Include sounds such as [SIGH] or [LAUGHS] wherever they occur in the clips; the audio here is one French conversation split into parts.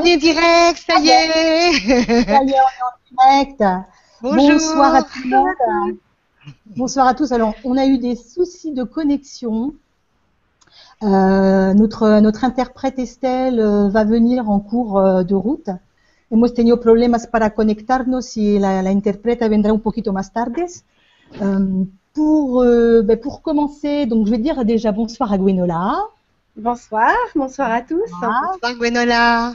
On est direct, ça y est. Ça y est, on est en direct. Bonjour. Bonsoir à tout le monde. Bonsoir à tous. Alors, on a eu des soucis de connexion. Euh, notre, notre interprète Estelle euh, va venir en cours euh, de route. Hemos tenido problemas para conectarnos y la, la interpreta vendrá un poquito más tardes. Euh, pour, ben, pour commencer, donc je vais dire déjà bonsoir à Gwenola. Bonsoir, bonsoir à tous. Bonsoir Gwenola.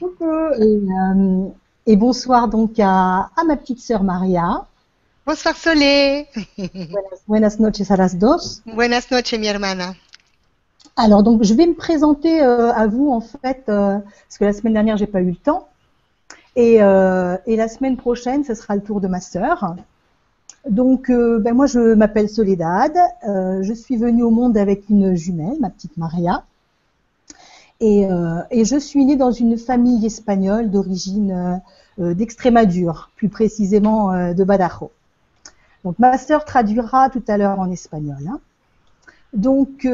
Coucou. Et, euh, et bonsoir donc à, à ma petite sœur Maria. Bonsoir Solé. Buenas, buenas noches a las dos. Buenas noches, mi hermana. Alors donc je vais me présenter euh, à vous en fait euh, parce que la semaine dernière j'ai pas eu le temps et, euh, et la semaine prochaine ce sera le tour de ma sœur. Donc euh, ben moi je m'appelle Soledad, euh, je suis venue au monde avec une jumelle, ma petite Maria, et, euh, je suis née dans une famille espagnole d'origine d'Extrémadure, plus précisément de Badajoz. Donc ma sœur traduira tout à l'heure en espagnol. hein. Donc,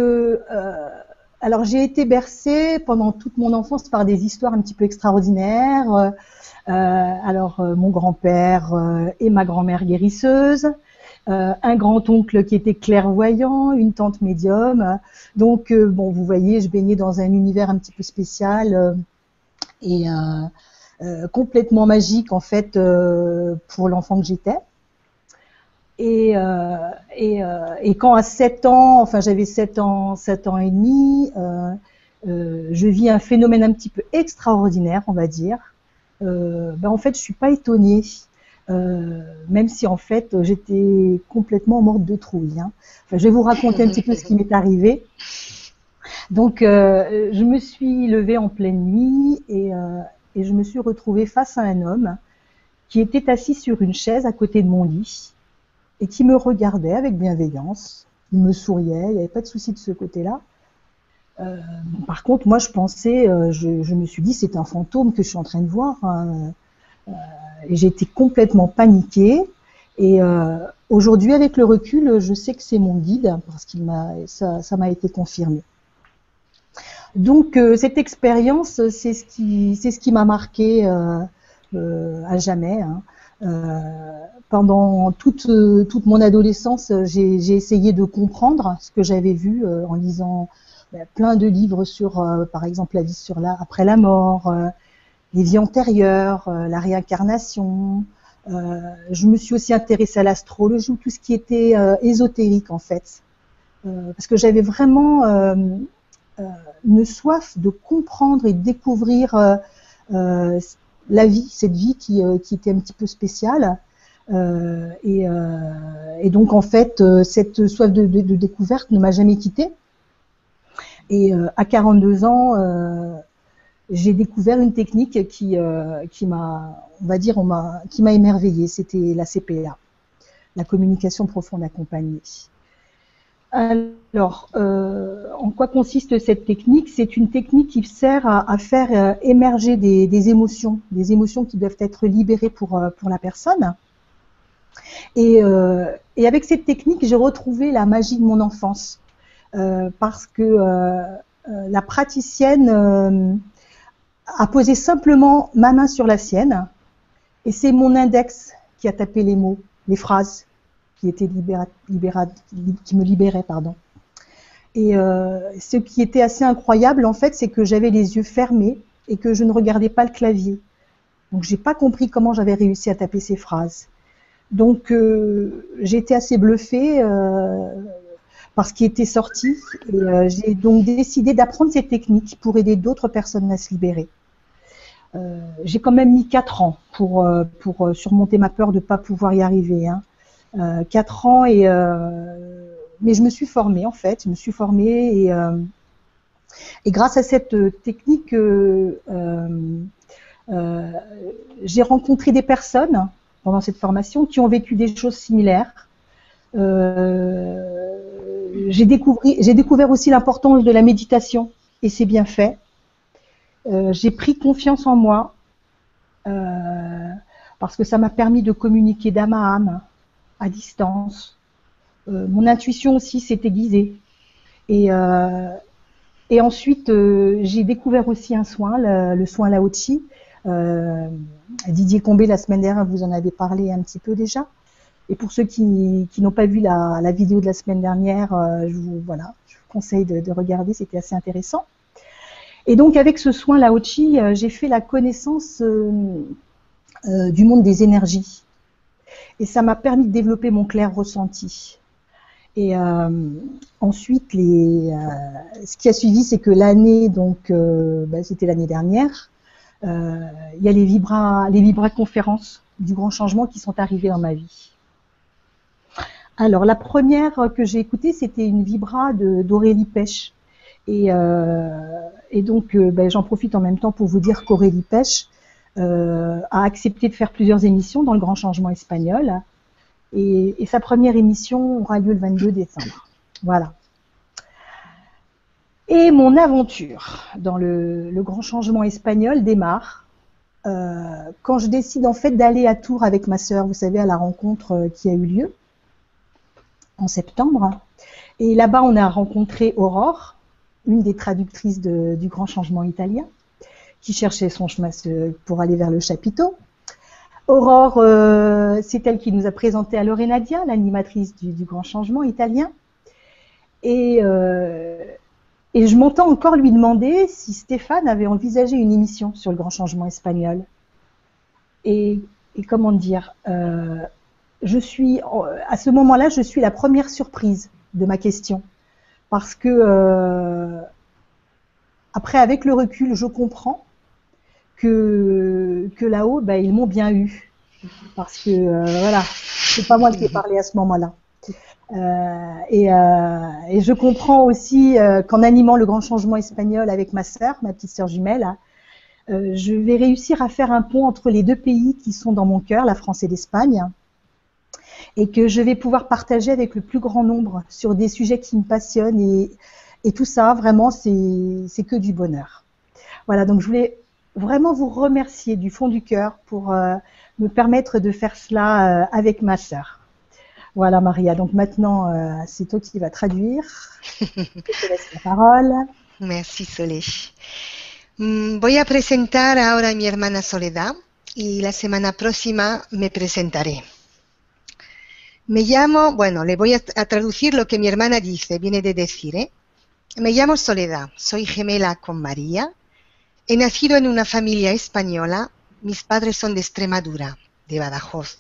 alors j'ai été bercée pendant toute mon enfance par des histoires un petit peu extraordinaires. Euh, alors euh, mon grand-père euh, et ma grand-mère guérisseuse, un grand-oncle qui était clairvoyant, une tante médium. Donc bon, vous voyez, je baignais dans un univers un petit peu spécial et complètement magique en fait pour l'enfant que j'étais. Et, euh, et, euh, et quand à 7 ans, enfin j'avais 7 ans, 7 ans et demi, euh, je vis un phénomène un petit peu extraordinaire, on va dire. Euh, ben en fait, je suis pas étonnée, euh, même si en fait j'étais complètement morte de trouille. hein. Enfin, je vais vous raconter un petit peu ce qui m'est arrivé. Donc, euh, je me suis levée en pleine nuit et, et je me suis retrouvée face à un homme qui était assis sur une chaise à côté de mon lit et qui me regardait avec bienveillance. Il me souriait, il n'y avait pas de souci de ce côté-là. Euh, par contre, moi, je pensais, euh, je, je me suis dit, c'est un fantôme que je suis en train de voir. hein. Euh, j'étais complètement paniquée. Et euh, aujourd'hui, avec le recul, je sais que c'est mon guide parce qu'il m'a, ça, m'a été confirmé. Donc, euh, cette expérience, c'est ce qui, c'est ce qui m'a marqué à jamais. hein. Euh, pendant toute, toute mon adolescence, j'ai essayé de comprendre ce que j'avais vu euh, en lisant plein de livres sur, euh, par exemple, la vie sur la, après la mort, euh, les vies antérieures, euh, la réincarnation. Euh, je me suis aussi intéressée à l'astrologie, ou tout ce qui était ésotérique en fait, parce que j'avais vraiment une soif de comprendre et de découvrir la vie, cette vie qui, qui était un petit peu spéciale. Et, donc en fait, cette soif de, de- de découverte ne m'a jamais quittée. Et euh, à 42 ans, euh, j'ai découvert une technique qui, euh, qui m'a, on va dire, qui m'a émerveillée. C'était la CPA, la communication profonde accompagnée. Alors, en quoi consiste cette technique? C'est une technique qui sert à, faire émerger des, émotions, des émotions qui doivent être libérées pour, pour la personne. Et, avec cette technique, j'ai retrouvé la magie de mon enfance, parce que euh, euh, la praticienne euh, a posé simplement ma main sur la sienne, et c'est mon index qui a tapé les mots, les phrases qui me libéraient, pardon. Et euh, ce qui était assez incroyable, en fait, c'est que j'avais les yeux fermés et que je ne regardais pas le clavier. Donc, j'ai pas compris comment j'avais réussi à taper ces phrases. Donc, euh, été assez bluffée euh, par ce qui était sorti. Et euh, j'ai donc décidé d'apprendre ces techniques pour aider d'autres personnes à se libérer. Euh, j'ai quand même mis quatre ans pour, euh, surmonter ma peur de ne pas pouvoir y arriver. Hein. Euh, quatre ans et mais je me suis formée en fait, je me suis formée et, et grâce à cette technique, j'ai rencontré des personnes pendant cette formation qui ont vécu des choses similaires. Euh, j'ai découvert, aussi l'importance de la méditation et c'est bien fait. Euh, j'ai pris confiance en moi euh, parce que ça m'a permis de communiquer d'âme à âme, à distance. Mon intuition aussi s'est aiguisée. Et, ensuite, j'ai découvert aussi un soin, le, le soin Laochi. Didier Combé, la semaine dernière, vous en avez parlé un petit peu déjà. Et pour ceux qui, n'ont pas vu la, vidéo de la semaine dernière, euh, je, vous, voilà, je vous conseille de, de regarder, c'était assez intéressant. Et donc, avec ce soin Laochi, euh, j'ai fait la connaissance euh, euh, du monde des énergies. Et ça m'a permis de développer mon clair ressenti. Et ensuite, ce qui a suivi, c'est que l'année, donc, ben, c'était l'année dernière, il y a les vibra, les vibra conférences du grand changement qui sont arrivées dans ma vie. Alors, la première que j'ai écoutée, c'était une vibra d'Aurélie Pêche. Et, et donc, ben, j'en profite en même temps pour vous dire qu'Aurélie Pêche a accepté de faire plusieurs émissions dans le grand changement espagnol. Et, sa première émission aura lieu le 22 décembre. Voilà. Et mon aventure dans le, grand changement espagnol démarre euh, quand je décide en fait d'aller à Tours avec ma sœur, vous savez, à la rencontre qui a eu lieu en septembre. Et là-bas, on a rencontré Aurore, une des traductrices du grand changement italien, qui cherchait son chemin pour aller vers le chapiteau. Aurore, euh, c'est elle qui nous a présenté à Nadia, l'animatrice du, grand changement italien. Et, euh, et je m'entends encore lui demander si Stéphane avait envisagé une émission sur le grand changement espagnol. Et, et comment dire, euh, je suis, à ce moment-là, je suis la première surprise de ma question. Parce que, euh, après, avec le recul, je comprends que, là-haut, ben, ils m'ont bien eu. Parce que, euh, voilà, c'est pas moi qui ai parlé à ce moment-là. Euh, et, euh, et, je comprends aussi euh, qu'en animant le grand changement espagnol avec ma sœur, ma petite sœur jumelle, je vais réussir à faire un pont entre les deux pays qui sont dans mon cœur, la France et l'Espagne, et que je vais pouvoir partager avec le plus grand nombre sur des sujets qui me passionnent. Et, et tout ça, vraiment, c'est que du bonheur. Voilà, donc je voulais vraiment vous remercier du fond du cœur pour euh, me permettre de faire cela euh, avec ma sœur. Voilà Maria, donc maintenant euh, c'est toi qui vas traduire. [LAUGHS] Je te laisse la parole. Merci Solé. Mm, voy a presentar ahora a mi hermana Soledad y la semana próxima me presentaré. Me llamo, bueno, le voy a, traducir lo que mi hermana dice, viene de decir, ¿eh? Me llamo Soledad, soy gemela con María, He nacido en una familia española. Mis padres son de Extremadura, de Badajoz.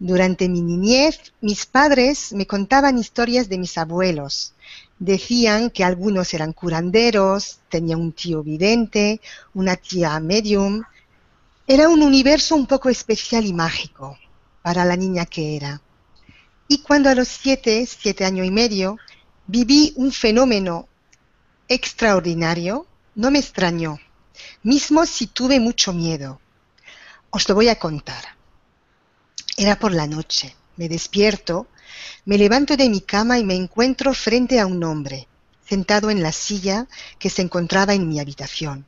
Durante mi niñez, mis padres me contaban historias de mis abuelos. Decían que algunos eran curanderos, tenía un tío vidente, una tía medium. Era un universo un poco especial y mágico para la niña que era. Y cuando a los siete, siete años y medio, viví un fenómeno extraordinario no me extrañó, mismo si tuve mucho miedo. Os lo voy a contar. Era por la noche. Me despierto, me levanto de mi cama y me encuentro frente a un hombre, sentado en la silla que se encontraba en mi habitación.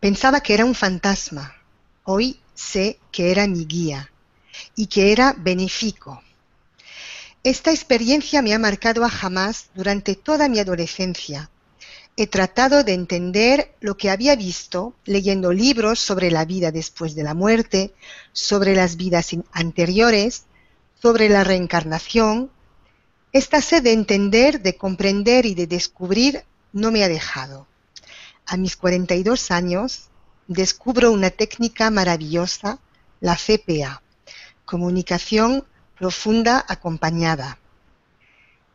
Pensaba que era un fantasma. Hoy sé que era mi guía y que era benéfico. Esta experiencia me ha marcado a jamás durante toda mi adolescencia He tratado de entender lo que había visto leyendo libros sobre la vida después de la muerte, sobre las vidas anteriores, sobre la reencarnación. Esta sed de entender, de comprender y de descubrir no me ha dejado. A mis 42 años descubro una técnica maravillosa, la CPA, comunicación profunda acompañada.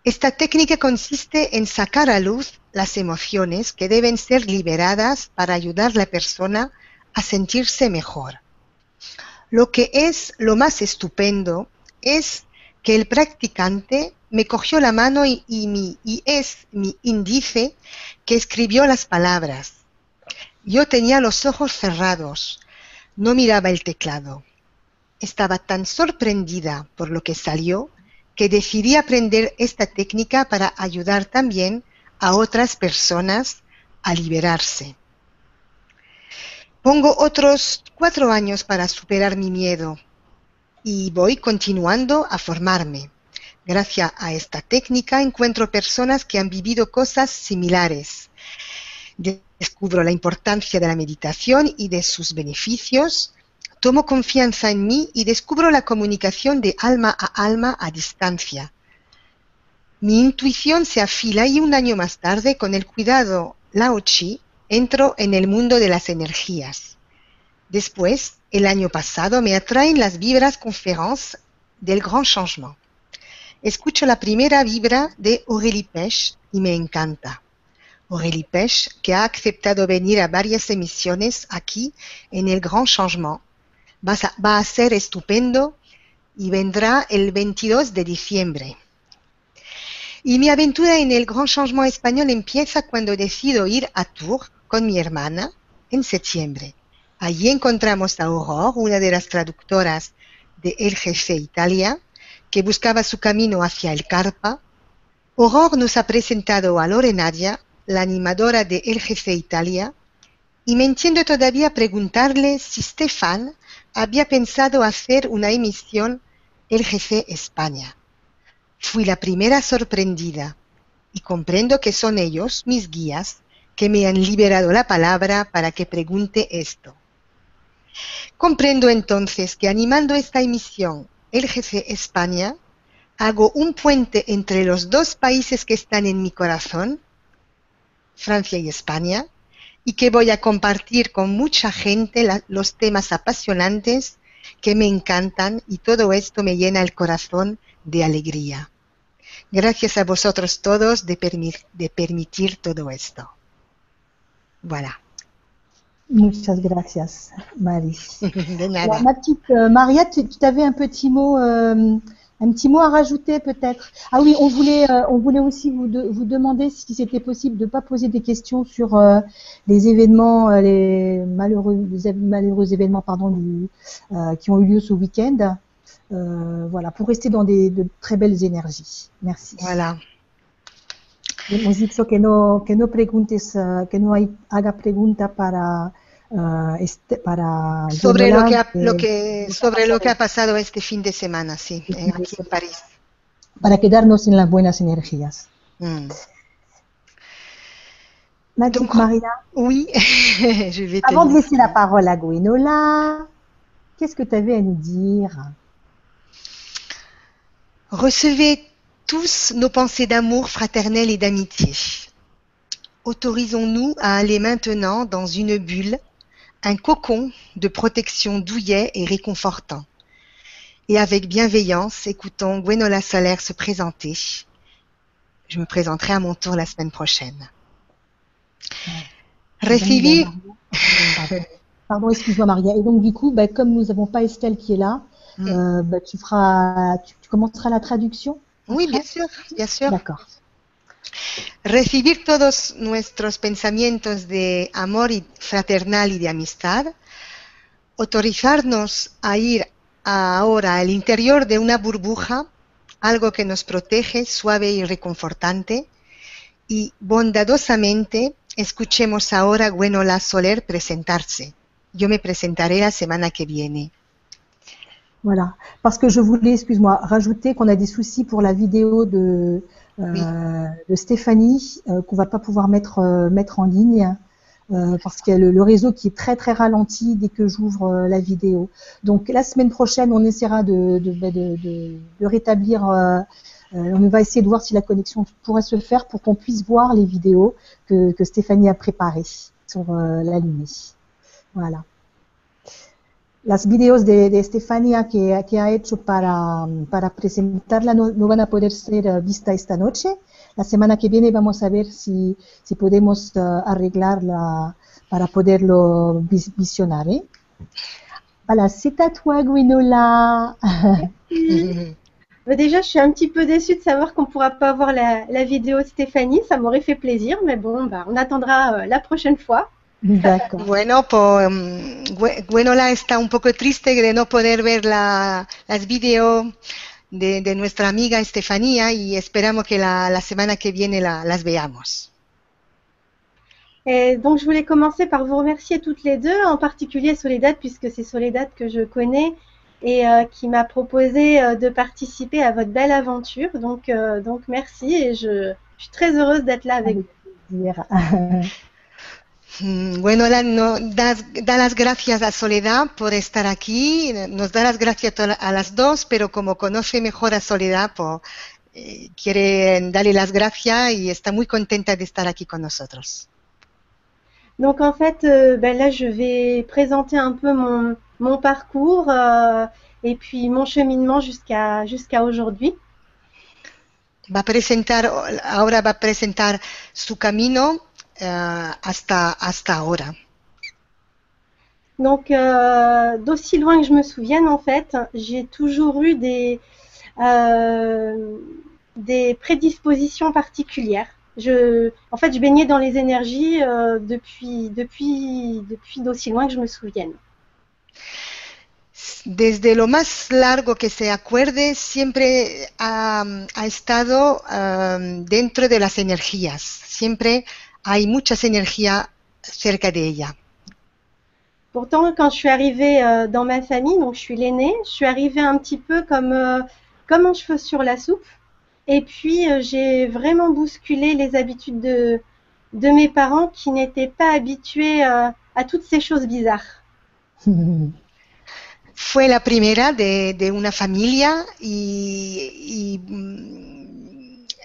Esta técnica consiste en sacar a luz las emociones que deben ser liberadas para ayudar a la persona a sentirse mejor. Lo que es lo más estupendo es que el practicante me cogió la mano y, y, mi, y es mi índice que escribió las palabras. Yo tenía los ojos cerrados, no miraba el teclado. Estaba tan sorprendida por lo que salió que decidí aprender esta técnica para ayudar también a otras personas a liberarse. Pongo otros cuatro años para superar mi miedo y voy continuando a formarme. Gracias a esta técnica encuentro personas que han vivido cosas similares. Descubro la importancia de la meditación y de sus beneficios. Tomo confianza en mí y descubro la comunicación de alma a alma a distancia. Mi intuición se afila y un año más tarde, con el cuidado Lao Chi, entro en el mundo de las energías. Después, el año pasado, me atraen las vibras conférences del Grand Changement. Escucho la primera vibra de Aurélie Pech y me encanta. Aurélie Pech, que ha aceptado venir a varias emisiones aquí en el Grand Changement, va a, ser estupendo y vendrá el 22 de diciembre. Y mi aventura en el Grand Changement español empieza cuando decido ir a Tours con mi hermana en septiembre. Allí encontramos a Aurore, una de las traductoras de El Jefe Italia, que buscaba su camino hacia el Carpa. Aurore nos ha presentado a Lorenaria, la animadora de El Jefe Italia, y me entiendo todavía preguntarle si Stefan había pensado hacer una emisión Jefe España. Fui la primera sorprendida y comprendo que son ellos, mis guías, que me han liberado la palabra para que pregunte esto. Comprendo entonces que animando esta emisión jefe España, hago un puente entre los dos países que están en mi corazón, Francia y España, y que voy a compartir con mucha gente la, los temas apasionantes que me encantan y todo esto me llena el corazón de alegría. Gracias a vosotros todos de, permi de permitir todo esto. Voilà. Muchas gracias, Marie. [LAUGHS] De nada. Ma petite Maria, tu avais un petit mot, euh, un petit mot à rajouter peut-être? Ah oui, on voulait, euh, on voulait aussi vous, de- vous demander si c'était possible de ne pas poser des questions sur euh, les événements, euh, les malheureux, les malheureux événements pardon, du, euh, qui ont eu lieu ce week-end. Voilà, pour rester dans des, de très belles énergies. Merci. Voilà. Hemos dicho que no, que no preguntes, que no hay, haga pregunta para, eh, este, para Sobre lo que, ha, lo que- sobre lo que ha pasado este fin de semana, sí, de aquí en París. para quedarnos en las buenas energías. Mm. Donc, Maria, Oui, [LAUGHS] je vais avant de laisser la parole à Gwenola, qu'est-ce que tu avais à nous dire? Recevez tous nos pensées d'amour fraternel et d'amitié. Autorisons-nous à aller maintenant dans une bulle, un cocon de protection douillet et réconfortant. Et avec bienveillance, écoutons Gwenola Solaire se présenter. Je me présenterai à mon tour la semaine prochaine. Recibir, Pardon, Pardon, excuse-moi Maria. Et donc du coup, bah, comme nous n'avons pas Estelle qui est là, Mm. euh, bah, tu feras, tu, tu commenceras la traduction oui, bien sûr, bien sûr. D'accord. Recibir todos nuestros pensamientos de amor y fraternal y de amistad, autorizarnos a ir ahora al interior de una burbuja, algo que nos protege, suave y reconfortante, y bondadosamente escuchemos ahora a Gwenola Soler presentarse. Yo me presentaré la semana que viene. Voilà. Parce que je voulais, excuse-moi, rajouter qu'on a des soucis pour la vidéo de, Oui. de Stéphanie, euh, qu'on va pas pouvoir mettre, euh, mettre en ligne, euh, parce qu'il y a le, le réseau qui est très très ralenti dès que j'ouvre euh, la vidéo. Donc la semaine prochaine, on essaiera de, de, bah, de, de- de rétablir, euh, euh, on va essayer de voir si la connexion pourrait se faire pour qu'on puisse voir les vidéos que, que Stéphanie a préparées sur euh, la ligne. Voilà. Las videos de, de Estefania que, que ha hecho para, para presentarla no, no van a poder ser eh, esta. La semana que viene vamos a ver si, si podemos eh, arreglarla para poderlo vis- visionar. ¿eh? Voilà, c'est à toi, Gwenola. [LAUGHS] Bah, déjà, je suis un petit peu déçue de savoir qu'on ne pourra pas voir la, la vidéo Stéphanie. Ça m'aurait fait plaisir, mais bon, bah, on attendra euh, la prochaine fois. D'accord. Bueno, pues Gwe- Gwenola está un poco triste de no poder ver la, las videos de, de nuestra amiga Estefanía y esperamos que la, la semana que viene la- las veamos. Et donc, je voulais commencer par vous remercier toutes les deux, en particulier Soledad, puisque c'est Soledad que je connais et euh, qui m'a proposé euh, de participer à votre belle aventure. Donc, euh, donc merci et je, je suis très heureuse d'être là avec vous. [LAUGHS] Mm, Bueno, la- no- da, da las gracias a Soledad por estar aquí, nos da las gracias a las dos, pero como conoce mejor a Soledad, pues, eh, quiere darle las gracias y está muy contenta de estar aquí con nosotros. Donc en fait, euh, ben là, je vais présenter un peu mon, mon parcours euh, et puis mon cheminement jusqu'à jusqu'à aujourd'hui. Va presentar, ahora va a presentar su camino eh, hasta, hasta ahora. Donc euh, d'aussi loin que je me souvienne, en fait, j'ai toujours eu des euh, des prédispositions particulières. Je, en fait, je baignais dans les énergies euh, depuis depuis depuis d'aussi loin que je me souvienne. Desde lo más largo que se acuerde, siempre ha, ha estado um, dentro de las energías. Siempre hay muchas energías cerca de ella. Pourtant, quand je suis arrivée euh, dans ma famille, donc je suis l'aînée, je suis arrivée un petit peu comme, euh, comme un cheveu sur la soupe. Et puis, euh, j'ai vraiment bousculé les habitudes de, de mes parents qui n'étaient pas habitués euh, à toutes ces choses bizarres. [LAUGHS] Fue la primera de, de una familia y, y,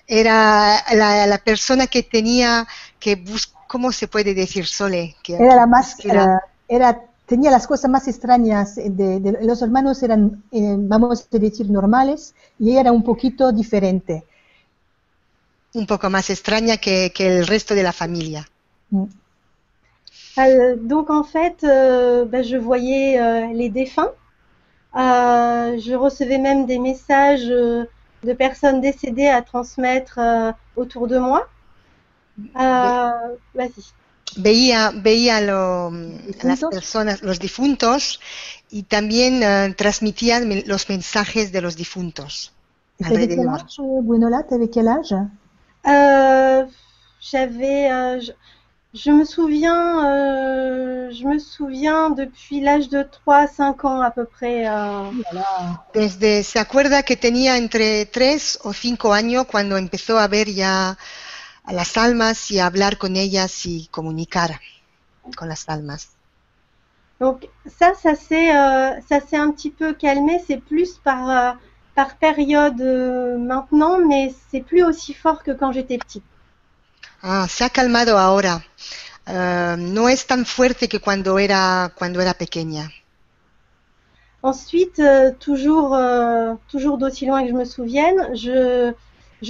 era la, la persona que tenía que buscar, ¿cómo se puede decir, Sole? Que, Era la más, que era- eh, era, tenía las cosas más extrañas. De, de- los hermanos eran, eh, vamos a decir, normales y ella era un poquito diferente. un poco más extraña que, que el resto de la familia. Mm. Euh, donc, en fait, euh, ben, je voyais euh, les défunts. Euh, je recevais même des messages euh, de personnes décédées à transmettre euh, autour de moi. Euh, Vas-y. Veía, veía lo- las ¿Difuntos? personas, los difuntos, y también eh, transmitían me- los mensajes de los difuntos. Alrededor. T'avais quel âge? Euh, J'avais, euh, je, me souviens, euh, je me souviens depuis l'âge de 3 à 5 ans à peu près. euh, Voilà. Desde, se acuerda que tenía entre tres o cinco años cuando empezó a ver ya a las almas y a hablar con ellas y comunicar con las almas? Donc ça, ça s'est, euh, ça s'est un petit peu calmé. C'est plus par, euh, par période euh, maintenant, mais c'est plus aussi fort que quand j'étais petite. Ah, se ha calmado ahora. Eh, no es tan fuerte que cuando era, cuando era pequeña. Ensuite, euh, toujours, euh, toujours d'aussi loin que je me souvienne, je,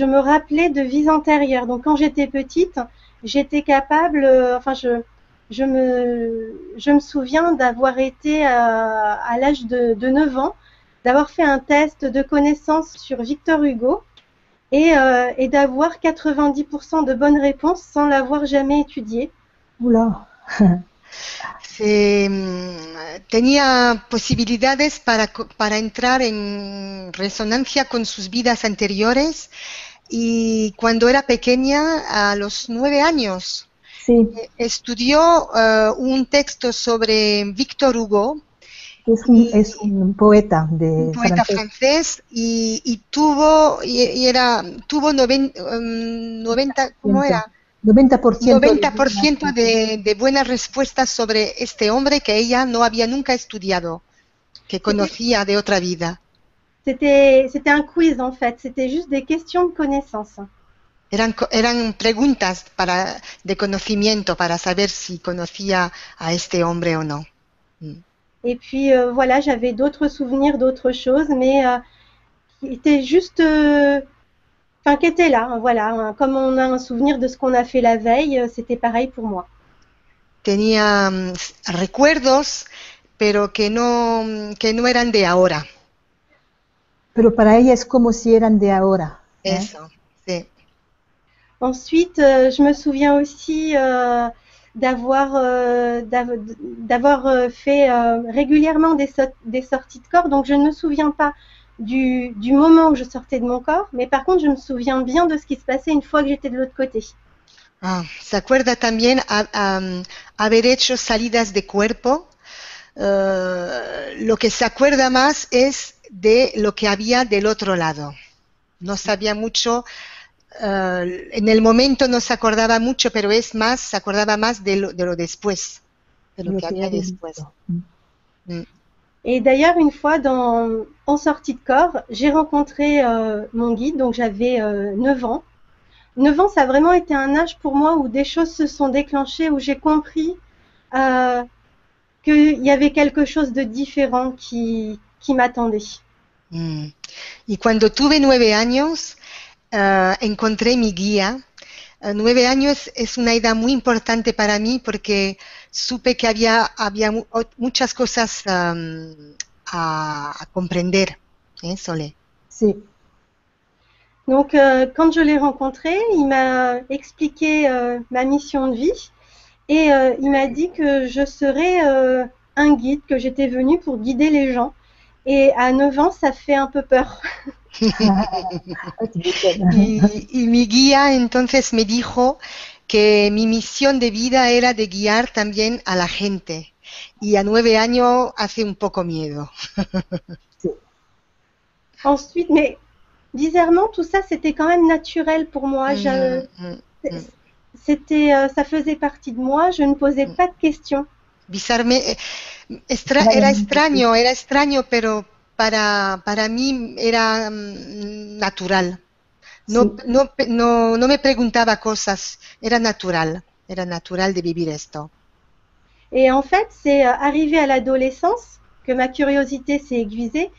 me rappelais de vies antérieures. Donc quand j'étais petite, j'étais capable, euh, enfin je, me, je me souviens d'avoir été à l'âge de, de 9 ans, d'avoir fait un test de connaissances sur Victor Hugo et, euh, et d'avoir 90% de bonnes réponses sans l'avoir jamais étudié. Oula. Mm, [LAUGHS] tenía posibilidades para, para entrar en resonancia con sus vidas anteriores y cuando era pequeña, a los nueve años, Sí, estudió eh, un texto sobre Víctor Hugo, es un, es un poeta de un poeta francés. francés, y, y tuvo, y, y era, tuvo noven- em, 90, ¿cómo era? 90%. 90% de, de buenas respuestas sobre este hombre que ella no había nunca estudiado, que conocía de otra vida. C'était, un quiz en fait, c'était juste des questions de connaissances. Eran, eran preguntas para, de conocimiento para saber si conocía a este hombre o no. Mm. Et puis euh, voilà, j'avais d'autres souvenirs, d'autres choses, mais euh, qui étaient juste, euh, enfin qui étaient là, hein, voilà. hein. Comme on a un souvenir de ce qu'on a fait la veille, euh, c'était pareil pour moi. Tenía mm, recuerdos, pero que no, que no eran de ahora. Pero para ella es como si eran de ahora. ¿eh? Eso, sí. Ensuite, euh, je me souviens aussi euh, d'avoir euh, d'av- d'avoir euh, fait euh, régulièrement des, so- des sorties de corps. Donc, je ne me souviens pas du, du moment où je sortais de mon corps, mais par contre, je me souviens bien de ce qui se passait une fois que j'étais de l'autre côté. Ah, se acuerda también a- a- haber hecho salidas de cuerpo eh, lo que se acuerda más es de lo que había del otro lado. No sabía mucho, eh, en el momento no se acordaba mucho, pero es más, se acordaba más de lo, de lo después, de lo, Lo que había después. visto. Mm. Et d'ailleurs, une fois dans, en sortie de corps, j'ai rencontré euh, mon guide, donc j'avais euh, 9 ans. 9 ans, ça a vraiment été un âge pour moi où des choses se sont déclenchées, où j'ai compris euh, qu'il y avait quelque chose de différent qui, qui m'attendait. Mm. Y cuando tuve nueve años, eh, encontré mi guía. Eh, nueve años es una edad muy importante para mí porque supe que había, había mu- muchas cosas am, a, a comprender. ¿eh, Sole? C'est Donc, euh, quand je l'ai rencontré, il m'a expliqué euh, ma mission de vie et euh, il m'a dit que je serais euh, un guide, que j'étais venue pour guider les gens. Et à 9 ans, ça fait un peu peur. [LAUGHS] [LAUGHS] Y, y mi guía entonces me dijo que mi misión de vida era de guiar también a la gente. Y a nueve años hace un poco miedo. [LAUGHS] Ensuite, mais bizarrement, tout ça, c'était quand même naturel pour moi. Je- Mm, mm. c'était, euh, ça faisait partie de moi. Je ne posais pas de questions. Eh, Vale, era [LAUGHS] extraño, era extraño, pero para, para mí era mm, natural. No, Sí. no, no, no me preguntaba cosas, era natural, era natural de vivir esto. Et en fait, c'est euh, arrivé à l'adolescence que ma curiosité s'est aiguisée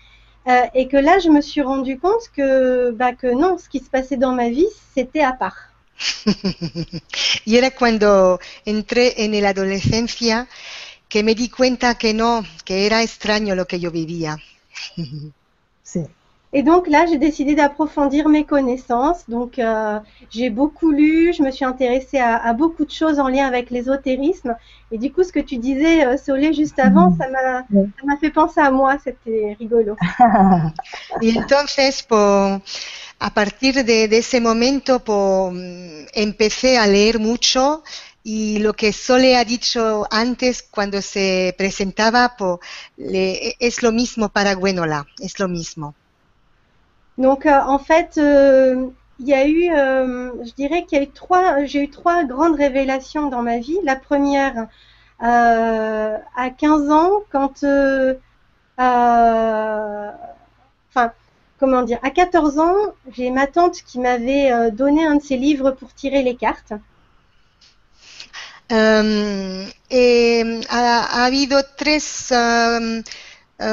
euh, et que là, je me suis rendu compte que, bah, que non, ce qui se passait dans ma vie, c'était à part. [LAUGHS] Y era cuando entré en la adolescencia que me di cuenta que no, que era extraño lo que yo vivía. [LAUGHS] C'est Et donc là, j'ai décidé d'approfondir mes connaissances. Donc, euh, j'ai beaucoup lu, je me suis intéressée à, à beaucoup de choses en lien avec l'ésotérisme. Et du coup, ce que tu disais, euh, Solé, juste avant, Mhm. ça m'a Ouais. ça m'a fait penser à moi. C'était rigolo. [LAUGHS] Y entonces, po- a partir de, de ese momento, po, mm, empecé a leer mucho y lo que Sole ha dicho antes cuando se presentaba, po, le- es lo mismo para Gwenola, es lo mismo. Donc, euh, en fait, euh, il y a eu, euh, je dirais qu'il y a eu trois, j'ai eu trois grandes révélations dans ma vie. La première, euh, à 15 ans, quand, euh, euh, enfin, comment dire, à 14 ans, j'ai ma tante qui m'avait donné un de ses livres pour tirer les cartes. Um, eh, ha, ha habido tres um,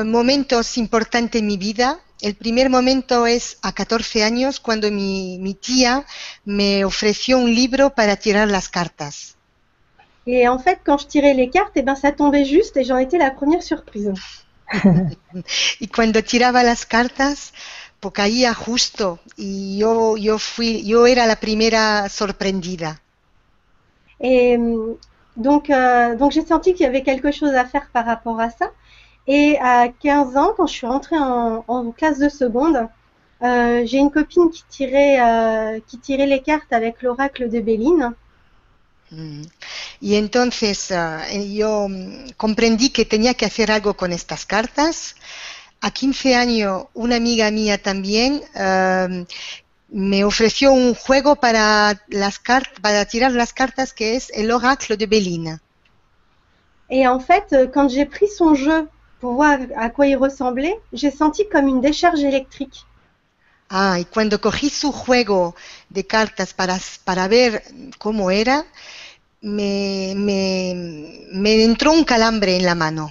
momentos importantes en mi vida. El primer momento es a 14 años, cuando mi, mi tía me ofreció un libro para tirar las cartas. Et en fait, quand je tirais les cartes, eh ben, ça tombait juste et j'en étais la première surprise. [LAUGHS] Y cuando tiraba las cartas, pues caía justo y yo, yo, fui, yo era la primera sorprendida. Et euh, donc, euh, donc j'ai senti qu'il y avait quelque chose à faire par rapport à ça. Et à 15 ans, quand je suis rentrée en, classe de seconde, euh, j'ai une copine qui tirait, qui tirait les cartes avec l'oracle de Béline. Mm. Y entonces eh, yo mm, comprendí que tenía que hacer algo con estas cartas. A 15 años, una amiga mía también eh, me ofreció un juego para, las para tirar las cartas que es el Oracle de Béline. Et en fait, euh, quand j'ai pris son jeu pour voir à quoi il ressemblait, j'ai senti comme une décharge électrique. Ah, y cuando cogí su juego de cartas para, para ver cómo era, me, me, me entró un calambre en la mano,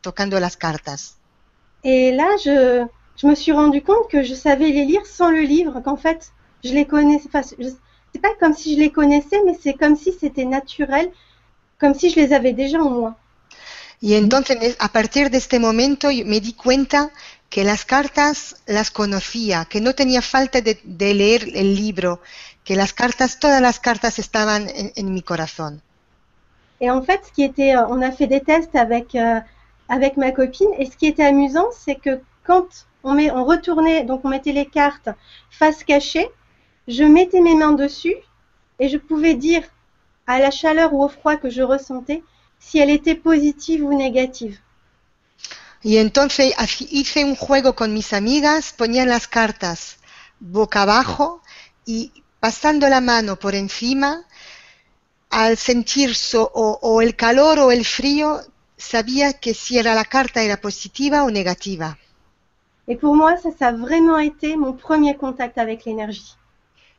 tocando las cartas. Et là, je, je me suis rendu compte que je savais les lire sans le livre, qu'en fait, je les connaissais. Enfin, c'est pas comme si je les connaissais, mais c'est comme si c'était naturel, comme si je les avais déjà en moi. Y entonces, a partir de este momento, me di cuenta que las cartas las conocía, que no tenía falta de, de leer el libro, que las cartas, todas las cartas estaban en, en mi corazón. Et en fait, ce qui était, euh, on a fait des tests avec euh, avec ma copine, et ce qui était amusant, c'est que quand on retournait, donc on mettait les cartes face cachée, je mettais mes mains dessus et je pouvais dire à la chaleur ou au froid que je ressentais si elle était positive ou négative. Y entonces hice un juego con mis amigas, ponían las cartas boca abajo y pasando la mano por encima, al sentir so- o, o el calor o el frío, sabía que si era la carta era positiva o negativa. Et pour moi, ça, ça a vraiment été mon premier contact avec l'énergie.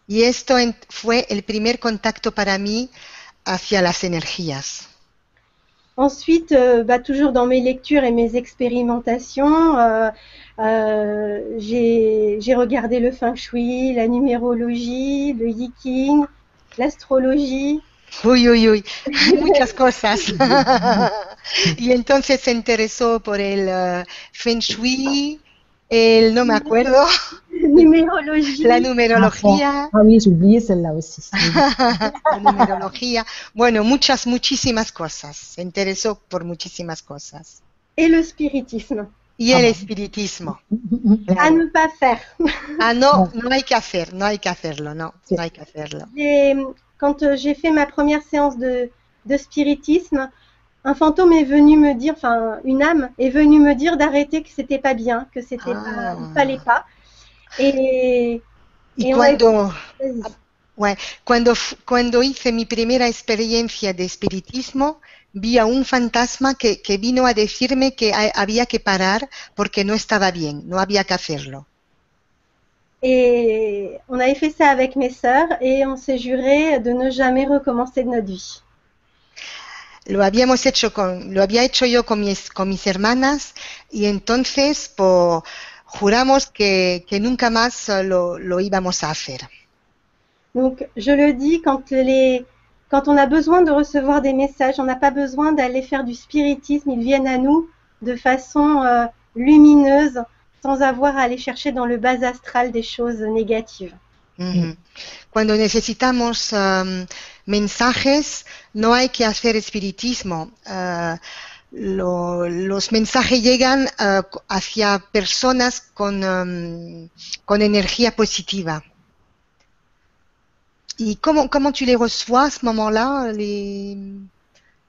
Y esto fue el primer contacto para mí hacia las energías. Ensuite, euh, bah, toujours dans mes lectures et mes expérimentations, euh, euh, j'ai regardé le feng shui, la numérologie, le yiking, l'astrologie. Uy, uy, uy, hay [LAUGHS] muchas cosas. [LAUGHS] y entonces se interesó por el eh, Feng Shui, el, no me acuerdo, [LAUGHS] numérologie, la numerología, Ah oui, j'ai oublié celle-là aussi. la numerología, bueno, muchas, muchísimas cosas. Se interesó por muchísimas cosas. et le spiritisme. Y el Ah. espiritismo. [LAUGHS] Claro. ne pas faire. Ah, no, no hay que hacer, no hay que hacerlo, no, no hay que hacerlo. Quand euh, j'ai fait ma première séance de, de spiritisme, un fantôme est venu me dire, enfin une âme est venue me dire d'arrêter que c'était pas bien, que c'était Ah. pas, il fallait pas. Et, Y Et cuando, vas-y. Bueno, cuando, cuando hice mi primera experiencia de espiritismo, vi a un fantasma que, que vino a decirme que ha- había que parar porque no estaba bien, no había que hacerlo. Et on avait fait ça avec mes sœurs et on s'est juré de ne jamais recommencer de notre vie. Lo habíamos hecho con, lo había hecho yo con mis, hermanas y entonces juramos que, nunca más lo, lo íbamos a hacer. Donc, je le dis, quand, les, quand on a besoin de recevoir des messages, on n'a pas besoin d'aller faire du spiritisme, ils viennent à nous de façon euh, lumineuse, sans avoir à aller chercher dans le bas astral des choses négatives. Ujú. Cuando necesitamos em, mensajes, no hay que hacer espiritismo. Eh, lo- los mensajes llegan co- hacia personas con, em, con energía positiva. ¿Y cómo, cómo tu les reçois à ce moment-là, les,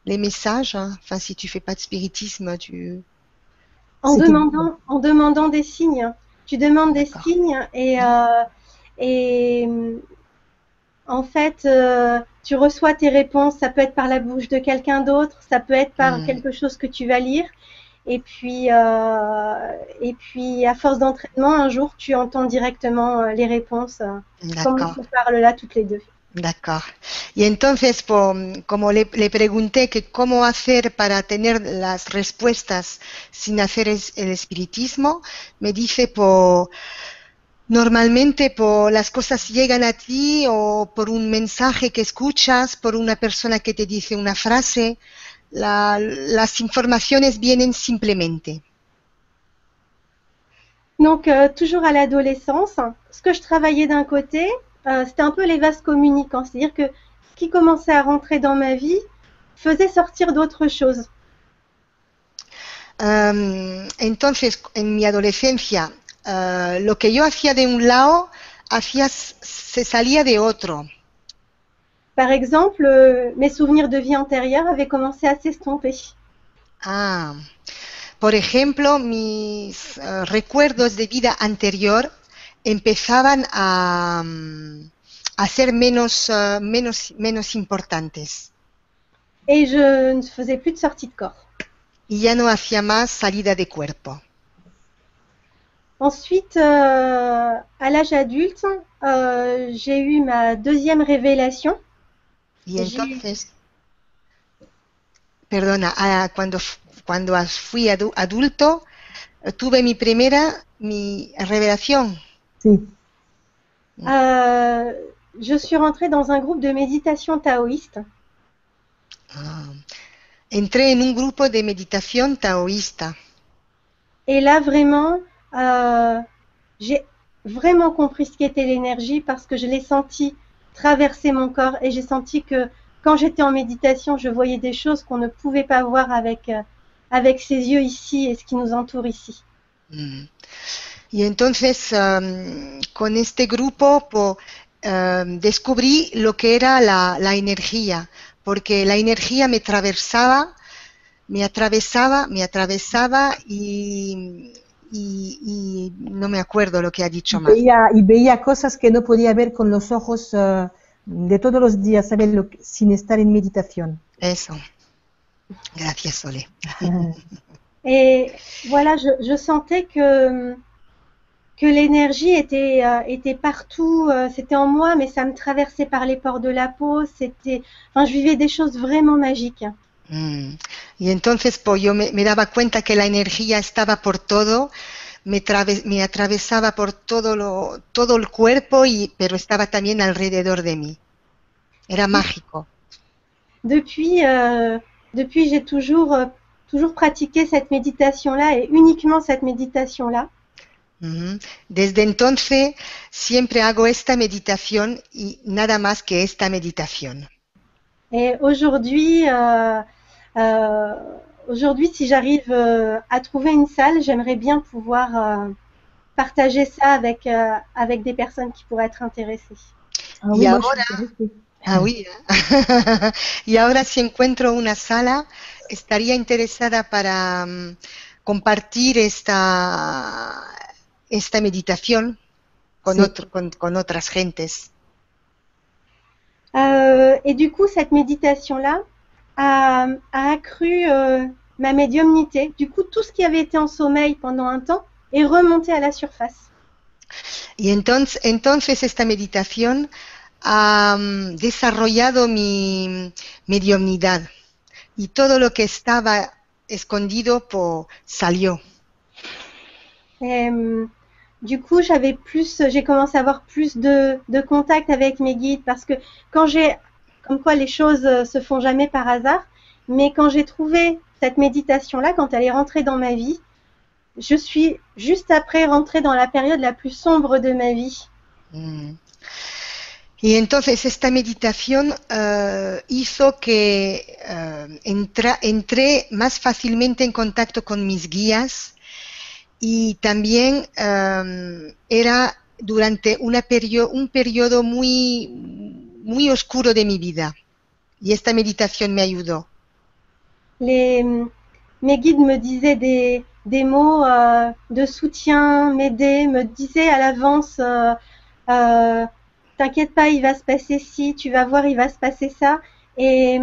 les messages? hein? Enfin, si tu fais pas de spiritisme, tu... En demandant, en demandant des signes. Tu demandes des signes et, euh, et en fait, euh, tu reçois tes réponses. Ça peut être par la bouche de quelqu'un d'autre, ça peut être par Mhm. quelque chose que tu vas lire. Et puis, euh, et puis, à force d'entraînement, un jour, tu entends directement euh, les réponses, comme on parle là toutes les deux. D'accord. Y entonces, po- como le, le pregunté que cómo hacer para tener las respuestas sin hacer es- el espiritismo, me dice, po, normalmente po, las cosas llegan a ti o por un mensaje que escuchas, por una persona que te dice una frase, la- las informaciones vienen simplemente. Donc, euh, toujours à l'adolescence, ce que je travaillais d'un côté, euh, c'était un peu les vases communicants. C'est-à-dire que ce qui commençait à rentrer dans ma vie faisait sortir d'autres choses. Am, entonces, en mi adolescencia, ah, lo que yo hacía de un lado, hacía, se salía de otro. Par exemple, mes souvenirs de vie antérieure avaient commencé à s'estomper. Ah, por ejemplo, mis ah, recuerdos de vida anterior empezaban a, mm, a ser menos, ah, menos, menos importantes Et je ne faisais plus de sortie de corps. y ya no hacía más salida de cuerpo. Ensuite, euh, à l'âge adulte, euh, j'ai eu ma deuxième révélation. Y entonces, perdona, ah, cuando, cuando fui adu- adulto, eh, tuve mi primera, mi revelación. Euh, je suis rentrée dans un groupe de méditation taoïste. Ah, entré en un grupo de meditación taoísta. Et là, vraiment, euh, j'ai vraiment compris ce qu'était l'énergie parce que je l'ai senti traverser mon corps et j'ai senti que quand j'étais en méditation, je voyais des choses qu'on ne pouvait pas voir avec, euh, avec ses yeux ici et ce qui nous entoure ici. Mm. Y entonces, am, con este grupo, po- am, descubrí lo que era la, la energía, porque la energía me atravesaba me atravesaba, me atravesaba y, y, y no me acuerdo lo que ha dicho más. Veía, y veía cosas que no podía ver con los ojos eh, de todos los días, ¿sabes? Lo que- sin estar en meditación. Eso. Gracias, Sole. Et voilà, je, je sentais que, que l'énergie était, euh, était partout, euh, c'était en moi, mais ça me traversait par les pores de la peau, c'était, enfin, je vivais des choses vraiment magiques. Mm. Y entonces pues, yo me, me daba cuenta que la energía estaba por todo, me, trave- me atravesaba por todo, lo, todo el cuerpo, y, pero estaba también alrededor de mí. Era mágico. Depuis, euh, depuis j'ai toujours, euh, toujours pratiqué cette méditation-là et uniquement cette méditation-là. Desde entonces siempre hago esta meditación y nada más que esta meditación. Et aujourd'hui, euh, euh, aujourd'hui, si j'arrive euh, à trouver une salle, j'aimerais bien pouvoir euh, partager ça avec, euh, avec des personnes qui pourraient être intéressées. Ah oui, Y moi. Ah, oui. ¿eh? [LAUGHS] y ahora si encuentro una sala, estaría interesada para mm, compartir esta, esta meditación con, Sí. otro- con, con otras gentes. Euh, et du coup, cette méditation-là a, a accru euh, ma médiumnité. Du coup, tout ce qui avait été en sommeil pendant un temps est remonté à la surface. Y entonces, entonces esta meditación ha mm, desarrollado mi mediomnidad y todo lo que estaba escondido po- salió. Du coup, j'avais plus, j'ai commencé à avoir plus de, de contact avec mes guides parce que quand j'ai, comme quoi les choses euh, se font jamais par hasard, mais quand j'ai trouvé cette méditation-là, quand elle est rentrée dans ma vie, je suis juste après rentrée dans la période la plus sombre de ma vie. Mm. Y entonces esta meditación eh, hizo que eh, entra- entré más fácilmente en contacto con mis guías y también eh, era un periodo muy, muy oscuro de mi vida. Y esta meditación me ayudó. Les, mes guides me disaient des, mots euh, de soutien, m'aider, me disaient à l'avance, euh, euh, t'inquiète pas, il va se passer ci, tu vas voir, il va se passer ça. Et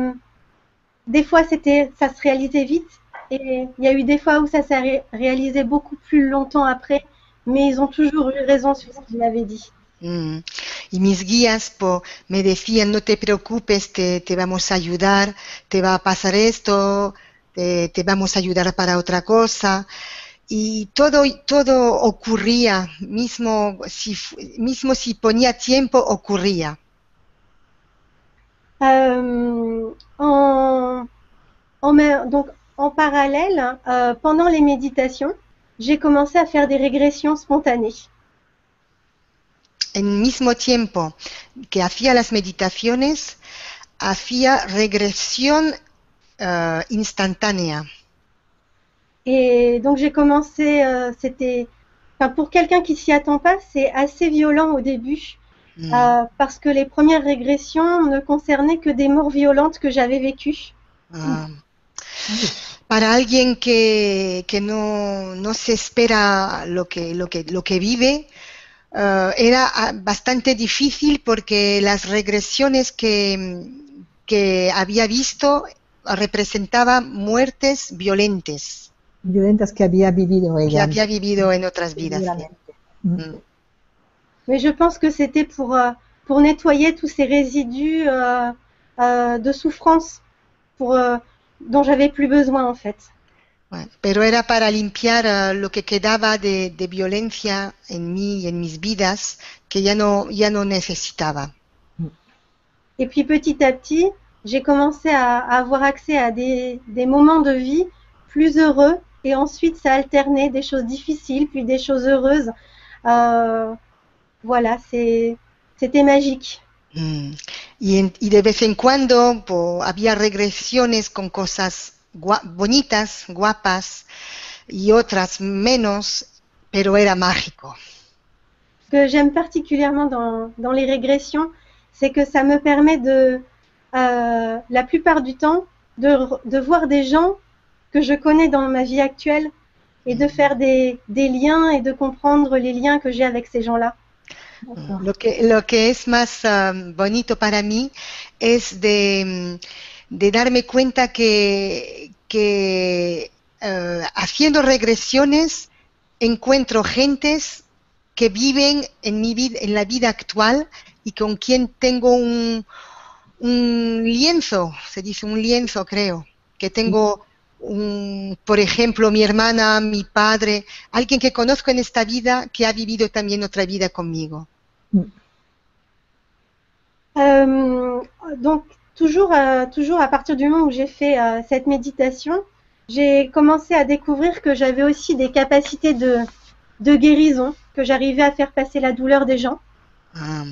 des fois, ça se réalisait vite. Et il y a eu des fois où ça s'est ré- réalisé beaucoup plus longtemps après. Mais ils ont toujours eu raison sur ce qu'ils m'avaient dit. Mm. Y mis guías po, me decían, no te preocupes, te, te vamos a ayudar, te va a pasar esto, te, te vamos a ayudar para otra cosa. Y todo, todo ocurría, mismo si, mismo si ponía tiempo, ocurría. Euh, en, en donc, en parallèle, euh, pendant les méditations, j'ai commencé à faire des régressions spontanées. En mismo tiempo que hacía las meditaciones, hacía regresión eh, instantánea. Et donc j'ai commencé, euh, c'était, pour quelqu'un qui s'y attend pas, c'est assez violent au début Mm. euh, parce que les premières régressions ne concernaient que des morts violentes que j'avais vécues. Ah. Para alguien que, que no, no se espera lo que, lo que, lo que vive, eh, era ah, bastante difícil porque las regresiones que, que había visto representaban muertes violentas Violentas que había vivido que ella. había vivido en otras vidas. seguramente. Mm. Mais je pense que c'était pour euh, pour nettoyer tous ces résidus euh, euh, de souffrance pour euh, dont j'avais plus besoin en fait. Bueno, pero era para limpiar eh, lo que quedaba de, de violencia en mí y en mis vidas que ya no, ya no necesitaba. Et puis petit à petit, j'ai commencé à, à avoir accès à des, des moments de vie plus heureux et ensuite ça alternait des choses difficiles puis des choses heureuses. Euh, voilà, c'était magique. Mm. Y, en- y de vez en cuando po, había regresiones con cosas gua- bonitas, guapas, y otras menos, pero era mágico. Ce que j'aime particulièrement dans, dans les régressions, c'est que ça me permet de, euh, la plupart du temps, de, de voir des gens que je connais dans ma vie actuelle et de faire des, des liens et de comprendre les liens que j'ai avec ces gens-là. Lo que, lo que es más um, bonito para mí es de, mm, de darme cuenta que, que eh, haciendo regresiones encuentro gentes que viven en, mi vida, en la vida actual y con quien tengo un, un lienzo, se dice un lienzo creo, que tengo un, por ejemplo, mi hermana, mi padre, alguien que conozco en esta vida que ha vivido también otra vida conmigo. Euh, donc, toujours, euh, toujours à partir du moment où j'ai fait euh, cette méditation, j'ai commencé à découvrir que j'avais aussi des capacités de, de guérison, que j'arrivais à faire passer la douleur des gens. Ah,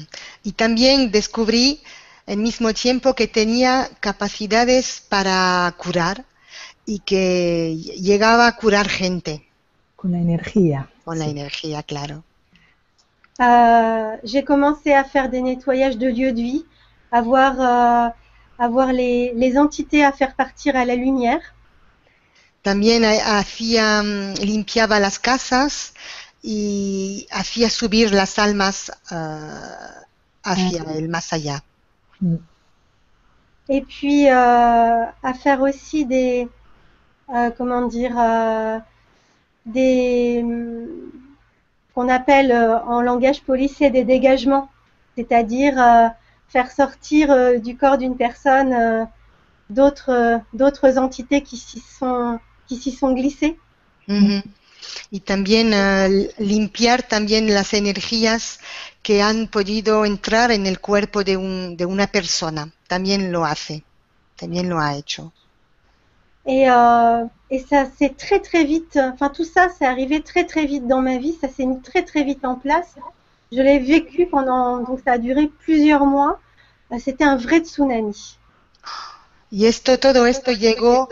y también descubrí al mismo tiempo que tenía capacidades para curar y que llegaba a curar gente Con la energía. con la energía, claro. Euh, j'ai commencé à faire des nettoyages de lieux de vie, à voir, euh, à voir les, les entités à faire partir à la lumière. También ha- hacía, mm, limpiaba las casas y hacía subir las almas ah, hacia el más allá. Mm. Et puis euh, à faire aussi des, euh, comment dire, des, hum, qu'on appelle euh, en langage policier des dégagements, c'est-à-dire euh, faire sortir euh, du corps d'une personne d'autres, entités qui s'y sont, glissées. Ujú. Y también ah, limpiar también las energías que han podido entrar en el cuerpo de, un, de una persona. También lo hace, también lo ha hecho. Et, euh, et ça s'est très très vite, enfin tout ça, c'est arrivé très très vite dans ma vie, ça s'est mis très très vite en place. Je l'ai vécu pendant, donc ça a duré plusieurs mois. Euh, C'était un vrai tsunami. Y esto, todo esto llegó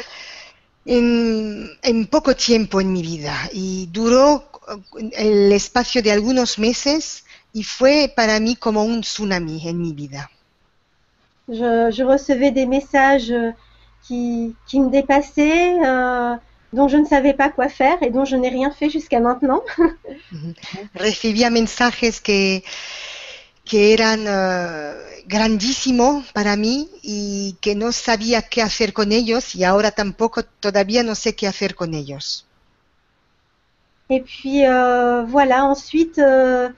en, en poco tiempo en mi vida y duró eh, el espacio de algunos meses y fue para mí como un tsunami en mi vida. Je, je recevais des messages euh, qui, qui me dépassaient, euh, dont je ne savais pas quoi faire et dont je n'ai rien fait jusqu'à maintenant. [LAUGHS] Recibía mensajes que, que eran eh, grandísimos para mí y que no sabía qué hacer con ellos y ahora tampoco todavía no sé qué hacer con ellos. Et puis euh, voilà, ensuite, euh,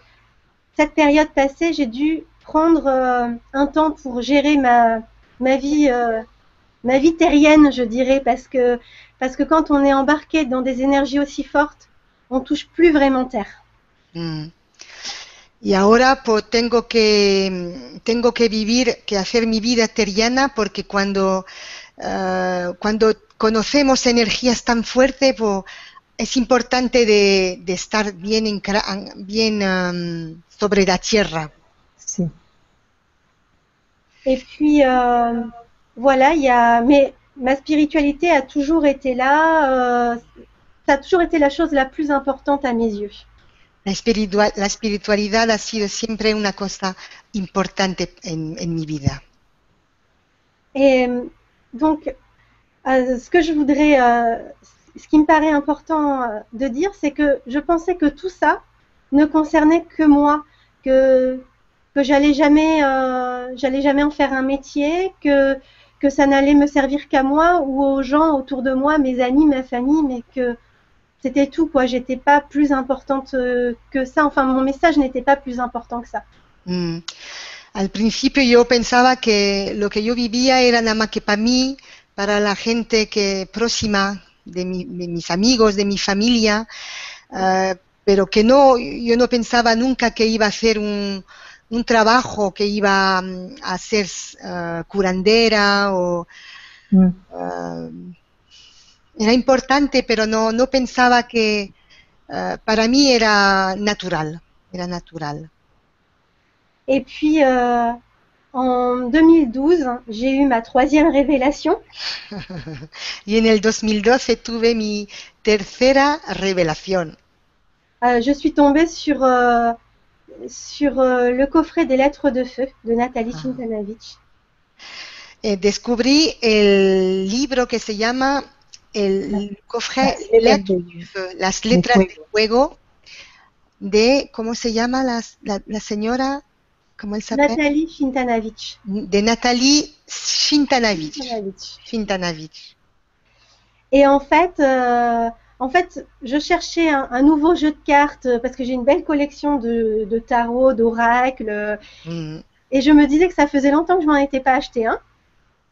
cette période passée, j'ai dû prendre euh, un temps pour gérer ma, ma vie, euh, ma vie terrienne, je dirais, parce que, parce que quand on est embarqué dans des énergies aussi fortes, on touche plus vraiment terre. Mm. Y ahora pues, tengo que tengo que vivir, que hacer mi vida terriana, porque cuando eh, cuando conocemos energías tan fuertes, pues, es importante de, de estar bien encra- bien sobre la tierra. Si. Et puis euh, voilà, il y a, mais ma spiritualité a toujours été là. euh, ça a toujours été la chose la plus importante à mes yeux. La, espiritua- la espiritualidad ha sido siempre una cosa importante en, en mi vida. Et donc, euh, ce que je voudrais, euh, ce qui me paraît important de dire, c'est que je pensais que tout ça ne concernait que moi, que que j'allais jamais, euh, j'allais jamais en faire un métier, que que ça n'allait me servir qu'à moi ou aux gens autour de moi, mes amis, ma famille, mais que c'était tout quoi. J'étais pas plus importante euh, que ça. Enfin, mon message n'était pas plus important que ça. Mm. Al principio yo pensaba que lo que yo vivía era nada más que para mí, para la gente que próxima de, mi- de mis amigos, de mi familia, eh, pero que no, yo no pensaba nunca que iba a ser un, un trabajo que iba mm, a ser eh, curandera o Mm. eh, era importante, pero no, no pensaba que eh, para mí era natural, era natural. Et puis, euh, en 2012, j'ai eu ma troisième révélation. [LAUGHS] Y en el 2012 tuve mi tercera revelación. Euh, je suis tombée sur, euh, sur euh, le coffret des lettres de feu de Nathalie Ah. Chintanavich. Eh, descubrí el libro que se llama el cofre Las letras de- Feu, las letras fuego. de fuego de, ¿cómo se llama la, la, la señora? ¿Cómo él s'appelle? Nathalie Fintanavich. De Nathalie. Fintanavich. Shintanavich. Et en fait, euh, en fait, je cherchais un, un nouveau jeu de cartes euh, parce que j'ai une belle collection de, de tarot, d'oracles, Mm. et je me disais que ça faisait longtemps que je m'en étais pas acheté un.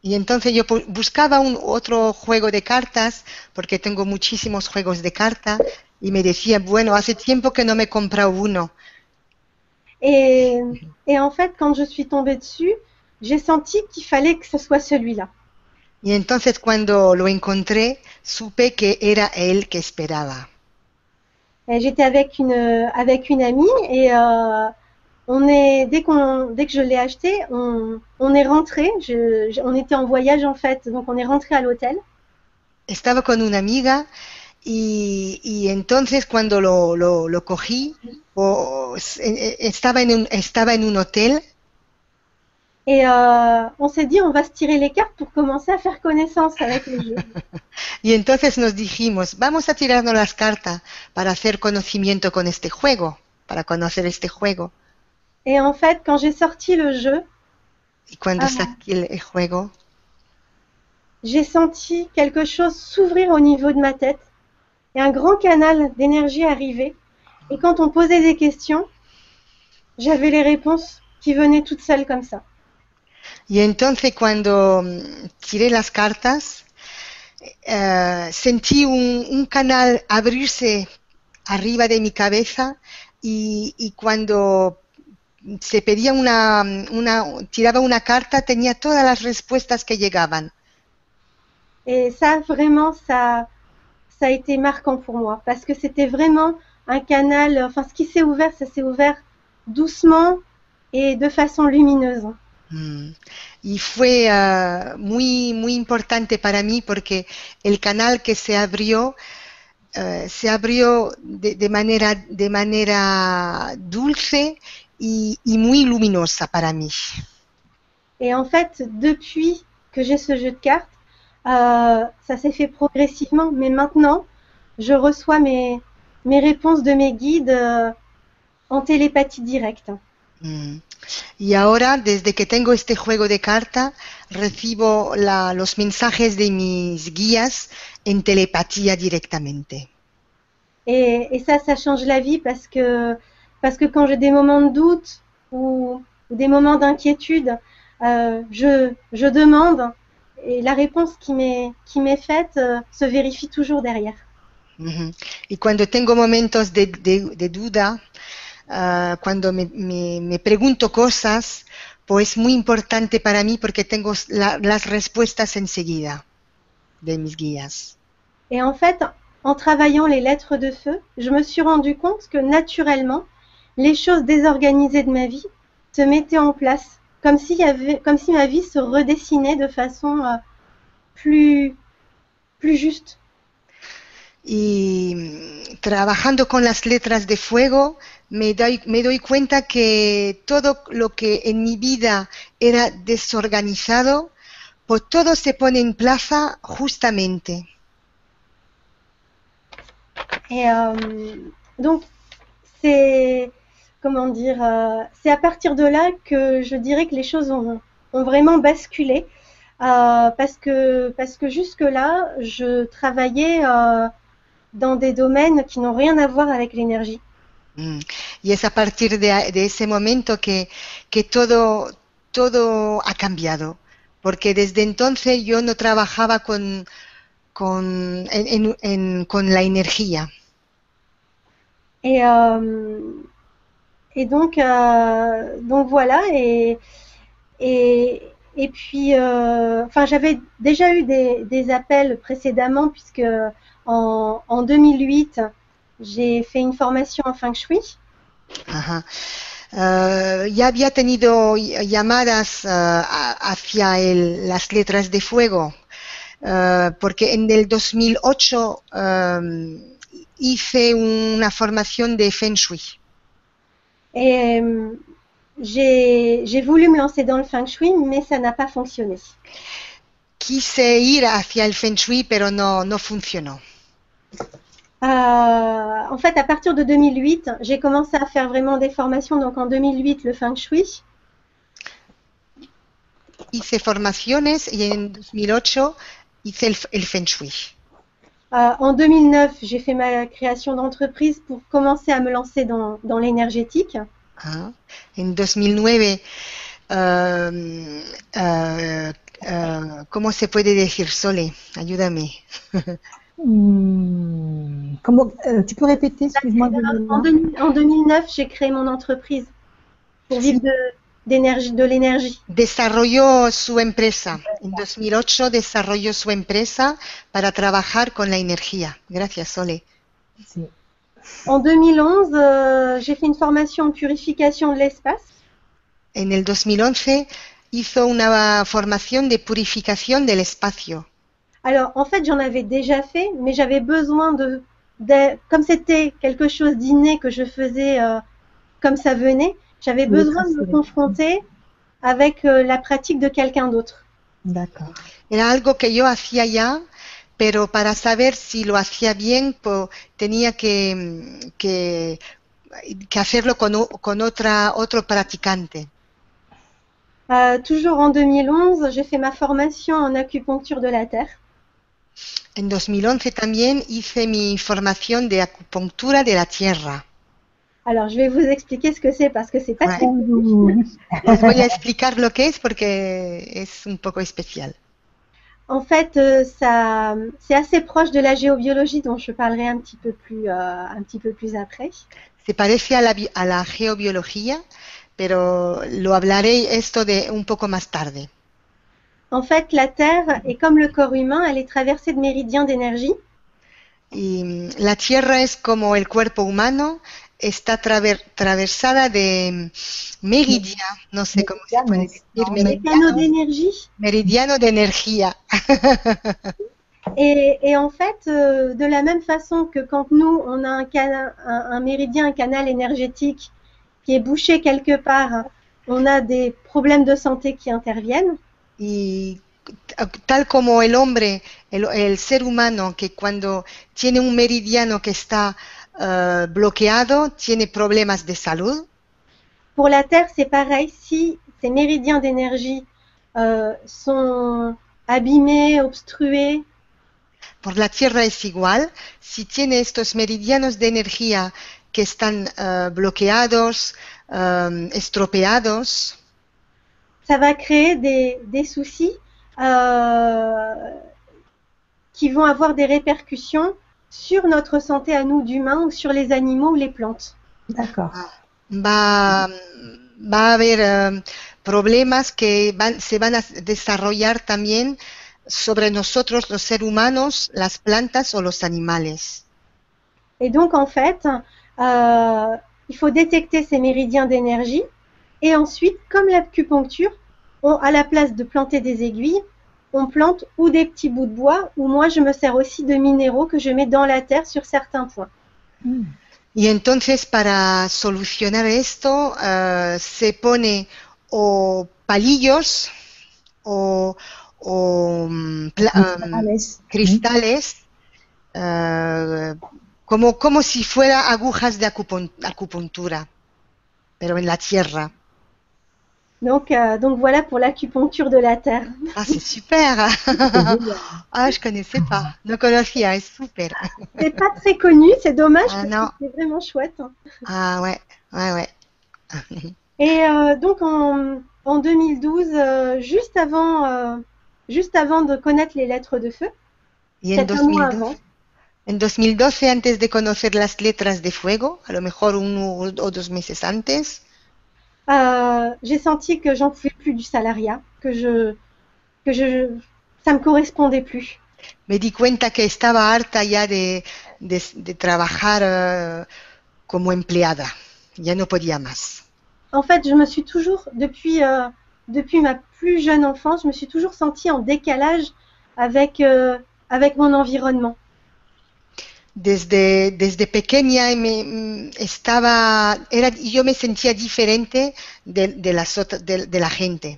Y entonces yo buscaba un otro juego de cartas, porque tengo muchísimos juegos de cartas, y me decía, bueno, hace tiempo que no me he comprado uno. Et, et en fait, quand je suis tombée dessus, j'ai senti qu'il fallait que ce soit celui-là. Y entonces cuando lo encontré, supe que era el que esperaba. J'étais avec une avec une amie et euh, on est dès qu'on dès que je l'ai acheté, on, on est rentré. Je, je- on était en voyage en fait, donc on est rentré à l'hôtel. Estaba con una amiga y, y entonces cuando lo, lo, lo cogí, o- e- estaba, en un, estaba en un hotel Et euh, on s'est dit, on va se tirer les cartes pour commencer à faire connaissance avec le jeu. [LAUGHS] y entonces nos dijimos, vamos a tirarnos las cartas para hacer conocimiento con este juego, para conocer este juego. Et en fait, quand j'ai sorti le jeu, Y cuando Ah. saqué el, el juego, j'ai senti quelque chose s'ouvrir au niveau de ma tête et un grand canal d'énergie arriver. Et quand on posait des questions, j'avais les réponses qui venaient toutes seules comme ça. Y entonces cuando mm, tiré las cartas, eh, sentí un, un canal abrirse arriba de mi cabeza y, y cuando se pedía una, una, tiraba una carta, tenía todas las respuestas que llegaban. Et ça, vraiment, ça, ça a été marquant pour moi parce que c'était vraiment un canal. Enfin, ce qui s'est ouvert, ça s'est ouvert doucement et de façon lumineuse. Mm. Y fue eh, muy, muy importante para mí porque el canal que se abrió eh, se abrió de, de manera, de manera dulce y, y muy luminosa para mí. Et en fait, depuis que j'ai ce jeu de cartes, euh, ça s'est fait progressivement. Mais maintenant, je reçois mes, mes réponses de mes guides euh, en télépathie directe. Mm. Y ahora, desde que tengo este juego de carta, recibo la- los mensajes de mis guías en telepatía directamente. Et, et ça, ça change la vie parce que, parce que quand j'ai des moments de doute ou, ou des moments d'inquiétude, euh, je, je demande et la réponse qui m'est faite euh, se vérifie toujours derrière. Ujú. Y cuando tengo momentos de, de- de duda, ah, cuando me, me- me pregunto cosas, pues es muy importante para mí porque tengo la- las respuestas enseguida de mis guías. Et en fait, en travaillant les lettres de feu, je me suis rendu compte que naturellement, les choses désorganisées de ma vie se mettaient en place, comme s'il y avait, comme si ma vie se redessinait de façon euh, plus, plus juste. Y mm, trabajando con las letras de fuego, me doy, me doy cuenta que todo lo que en mi vida era desorganizado, pues todo se pone en plaza justamente. Et euh, donc, c'est comment dire, euh, c'est à partir de là que je dirais que les choses ont, ont vraiment basculé. euh, parce que, parce que jusque-là, je travaillais euh, dans des domaines qui n'ont rien à voir avec l'énergie. Mm. Y es a partir de, de ese momento que, que todo, todo ha cambiado, porque desde entonces yo no trabajaba con, con, en- en- con la energía. Et, euh, et donc, euh, donc voilà. Et, et, et puis, euh, j'avais déjà eu des, des appels précédemment, puisque en, en 2008, j'ai fait une formation en feng shui. Ajá. Eh, ya había tenido ll- llamadas a- hacia el- las letras de fuego, eh, porque en el 2008 eh, hice una formación de Feng Shui. Et j'ai voulu me lancer dans le feng shui, mais ça n'a pas fonctionné. quise ir hacia el Feng Shui, pero no, no funcionó. Euh, en fait, à partir de 2008, j'ai commencé à faire vraiment des formations. Donc en 2008, le Feng Shui. Hice formaciones y en 2008 hice el, el Feng Shui. Euh, en 2009, j'ai fait ma création d'entreprise pour commencer à me lancer dans, dans l'énergétique. Ah, En 2009, um, uh, uh, ¿cómo se puede decir, Sole? Ayúdame. [LAUGHS] Hmm, comment, euh, tu peux répéter, excuse-moi. En, 2000 en 2009, j'ai créé mon entreprise pour vivre de, d'énergie, de l'énergie. Desarrolló su empresa. En 2008 desarrolló su empresa para trabajar con la energía. Gracias, Sole. Sí. En 2011, euh, j'ai fait une formation en purification de l'espace. En el 2011 hizo una formación de purificación del espacio. Alors, en fait, j'en avais déjà fait, mais j'avais besoin de, de- comme c'était quelque chose d'inné que je faisais euh, comme ça venait, j'avais Oui, besoin de me confronter avec euh, la pratique de quelqu'un d'autre. D'accord. Era algo que yo hacía ya, pero para saber si lo hacía bien, po- tenía que, que, que hacerlo con, o- con otra, otro practicante. Euh, toujours en 2011, j'ai fait ma formation en acupuncture de la terre. En 2011 también hice mi formación de acupuntura de la tierra. Alors, je vais vous expliquer ce que c'est parce que c'est pas Ouais. très. [LAUGHS] Les voy a explicar lo que es porque es un poco especial. En fait, euh, ça, c'est assez proche de la géobiologie dont je parlerai un petit peu plus, euh, un petit peu plus après. Se parece a la, a la geobiología, pero lo hablaré esto de un poco más tarde. En fait, la Terre est comme le corps humain, elle est traversée de méridiens d'énergie. Y la tierra es como el cuerpo humano, está traver- atravesada de meridia, no sé cómo se puede decir, No, Des canaux meridiano, d'énergie. meridiano de energía. [LAUGHS] Et, et en fait, euh, de la même façon que quand nous, on a un, un, un méridien, un canal énergétique qui est bouché quelque part, on a des problèmes de santé qui interviennent. Y tal como el hombre, el, el ser humano, que cuando tiene un meridiano que está eh, bloqueado, tiene problemas de salud, Pour la Terre, c'est pareil. Si ces méridiens d'énergie euh, sont abîmés, obstrués, por la Tierra es igual. Si tiene estos meridianos de energía que están eh, bloqueados, eh, estropeados, ça va créer des, des soucis euh, qui vont avoir des répercussions sur notre santé à nous d'humains ou sur les animaux ou les plantes. D'accord. va, va a haber eh, problemas que van- se van a desarrollar también sobre nosotros, los seres humanos, las plantas o los animales. Et donc, en fait, euh, il faut détecter ces méridiens d'énergie. Et ensuite, comme l'acupuncture, on, à la place de planter des aiguilles, on plante ou des petits bouts de bois, ou moi, je me sers aussi de minéraux que je mets dans la terre sur certains points. Hmm. Y entonces para solucionar esto eh, se pone o palillos o, o, mm, Alice. cristales eh, como, como si fuera agujas de acupun- acupuntura, pero en la tierra. Donc, euh, donc voilà pour l'acupuncture de la terre. Ah, c'est super. [LAUGHS] ah, je connaissais pas. No conocía, es super. C'est pas très connu, c'est dommage, Ah, parce que c'est vraiment chouette. Ah, ouais, ouais, ouais. Et euh, donc en, en 2012, euh, juste avant, juste avant de connaître les lettres de feu, Y en peut-être un mois 2012, avant, en 2012, antes de conocer las letras de fuego, a lo mejor uno o dos meses antes, euh, j'ai senti que j'en pouvais plus du salariat, que je, que je, ça me correspondait plus. me di cuenta que estaba harta ya de, de, de trabajar eh, como empleada. Ya no podía más. En fait, je me suis toujours, depuis, euh, depuis ma plus jeune enfance, je me suis toujours sentie en décalage avec, euh, avec mon environnement. Desde, desde pequeña me, mm, estaba, era, yo me sentía diferente de, de ot- de, de la gente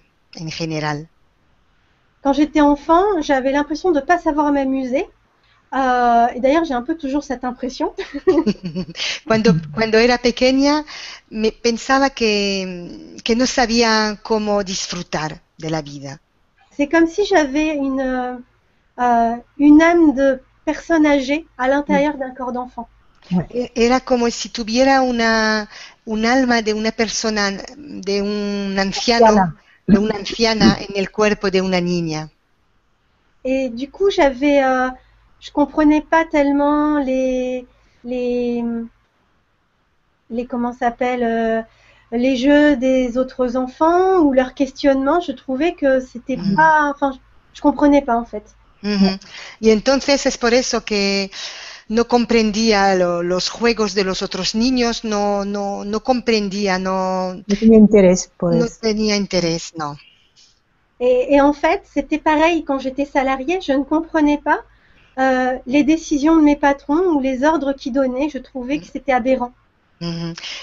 en general. quand j'étais enfant, j'avais l'impression de ne pas savoir m'amuser. Euh, et d'ailleurs, j'ai un peu toujours cette impression. [LAUGHS] cuando, cuando era pequeña, me pensaba que, que no sabía cómo disfrutar de la vida. C'est comme si j'avais une, euh, une âme de personne âgée à l'intérieur d'un corps d'enfant. Era como si tuviera una, un alma de una persona, de un anciano, de una anciana en el cuerpo de una niña. Et du coup, j'avais, euh, je comprenais pas tellement les, les, les comment s'appelle, euh, les jeux des autres enfants ou leurs questionnements. Je trouvais que c'était Mhm. pas, enfin, je, je comprenais pas en fait. Ujú. Y entonces es por eso que no comprendía lo- los juegos de los otros niños, no, no, no comprendía, no, No tenía interés por no tenía interés, no. Et, et en fait, c'était pareil quand j'étais salariée. Je ne comprenais pas euh, les décisions de mes patrons ou les ordres qu'ils donnaient. Je trouvais que c'était aberrant.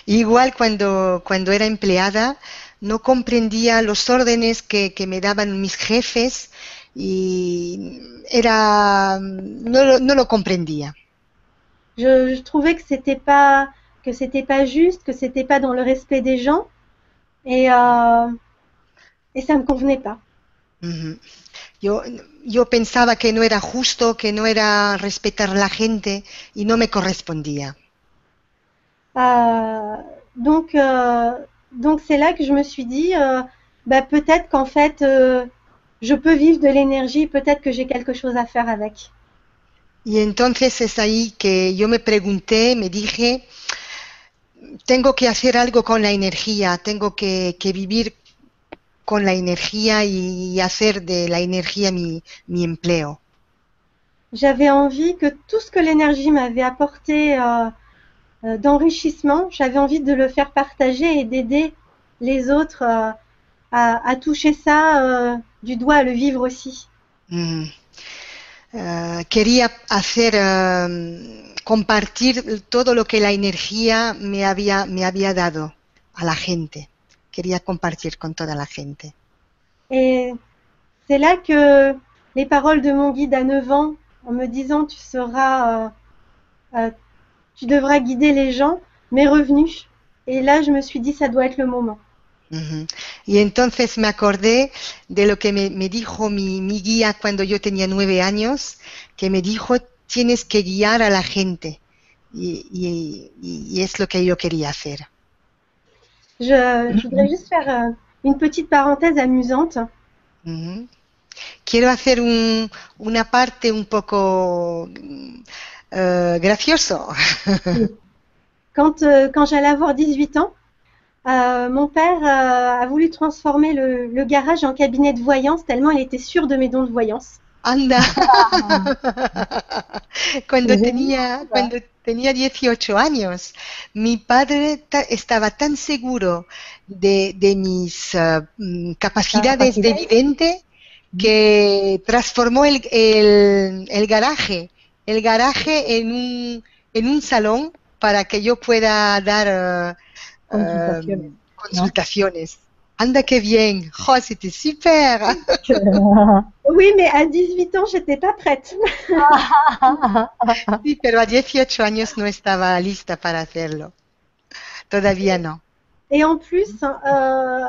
Igual cuando, cuando era empleada, no comprendía los órdenes que, que me daban mis jefes y era, no, lo- no lo comprendía. Je, je trouvais que c'était pas que c'était pas juste, que c'était pas dans le respect des gens, et euh, et ça me convenait pas. Ujú. Yo, yo pensaba que no era justo, que no era respetar la gente y no me correspondía. Euh, donc euh, donc c'est là que je me suis dit, euh, bah, peut-être qu'en fait euh, je peux vivre de l'énergie, peut-être que j'ai quelque chose à faire avec. Y entonces es ahí que yo me pregunté, me dije, tengo que hacer algo con la energía, tengo que, que vivir con la energía y hacer de la energía mi, mi empleo. J'avais envie que tout ce que l'énergie m'avait apporté euh, euh, d'enrichissement, j'avais envie de le faire partager et d'aider les autres euh, à, à toucher ça euh, du doigt, à le vivre aussi. Mm. Eh, quería hacer, eh, compartir todo lo que la energía me había, me había dado a la gente. Quería compartir con toda la gente. Et c'est là que les paroles de mon guide à 9 ans, en me disant tu seras, euh, euh, tu devras guider les gens, m'est revenue. Et là, je me suis dit ça doit être le moment. Ujú. Y entonces me acordé de lo que me, me dijo mi, mi guía cuando yo tenía nueve años, que me dijo, tienes que guiar a la gente. Y, y- y es lo que yo quería hacer. Je, je voudrais juste faire euh, une petite parenthèse amusante. Ujú. Quiero hacer un- una parte un poco mm, eh, gracioso. [LAUGHS] Quand, euh, quand j'allais avoir 18 ans, euh, mon père euh, a voulu transformer le, le garage en cabinet de voyance tellement il était sûr de mes dons de voyance. Anda. [LAUGHS] Cuando Qué tenía, cuando tenía 18 años, mi padre ta- estaba tan seguro de, de mis ah, mm, capacidades de vidente que transformó el, el- el garaje, el garaje en un, en un salón para que yo pueda dar ah, ah, Consultaciones, consultaciones. Anda, qué bien. ¡Jo, c'était super! [LAUGHS] Oui, mais à 18 ans, j'étais pas prête. [LAUGHS] Sí, pero a 18 años no estaba lista para hacerlo. Todavía no. Et en plus, euh,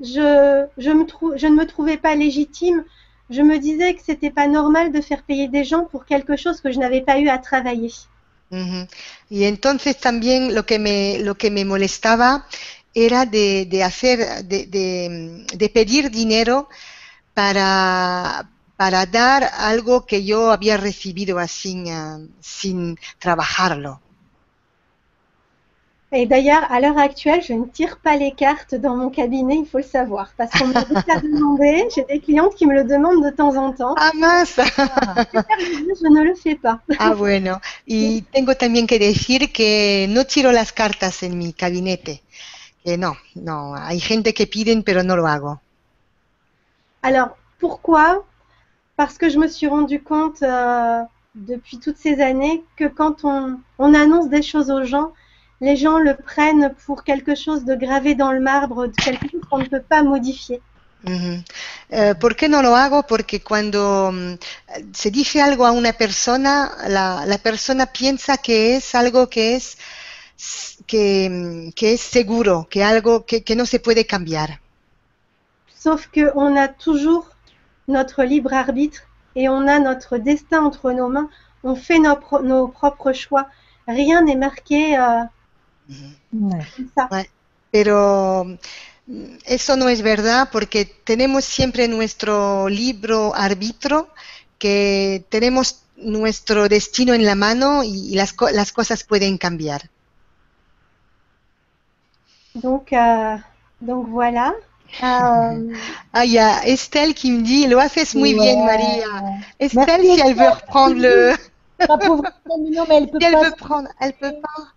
je, je, me trou- je ne me trouvais pas légitime. Je me disais que c'était pas normal de faire payer des gens pour quelque chose que je n'avais pas eu à travailler. Y entonces también lo que me, lo que me molestaba era de, de hacer, de, de- de pedir dinero para, para dar algo que yo había recibido así, ah, sin trabajarlo. Et d'ailleurs, à l'heure actuelle, je ne tire pas les cartes dans mon cabinet, il faut le savoir, parce qu'on me [LAUGHS] l'a demandé. J'ai des clientes qui me le demandent de temps en temps. Ah, más. Je ne le fais pas. Ah, bueno. Y tengo también que decir que no tiro las cartas en mi gabinete. Que no, no. Hay gente que piden, pero no lo hago. Alors, pourquoi? Parce que je me suis rendu compte euh, depuis toutes ces années que quand on, on annonce des choses aux gens, les gens le prennent pour quelque chose de gravé dans le marbre, de quelque chose qu'on ne peut pas modifier. Ujú. Eh, ¿Por qué no lo hago? Porque cuando mm, se dice algo a una persona, la, la persona piensa que es algo que es, que, mm, que es seguro, que algo que, que no se puede cambiar. Sauf que on a toujours notre libre arbitre et on a notre destin entre nos mains. On fait nos, pro- nos propres choix. Rien n'est marqué euh, Pero mm, eso no es verdad porque tenemos siempre nuestro libro arbitro, que tenemos nuestro destino en la mano y, las, co- las cosas pueden cambiar. Donc, euh, donc voilà. Euh, [LAUGHS] Ah, il y a Estelle qui me dit, lo haces muy Ouais. bien, Maria. Estelle, Merci, si elle veut reprendre le... [LAUGHS] Non, mais elle [LAUGHS] peut Si elle pas. veut prendre, elle peut pas.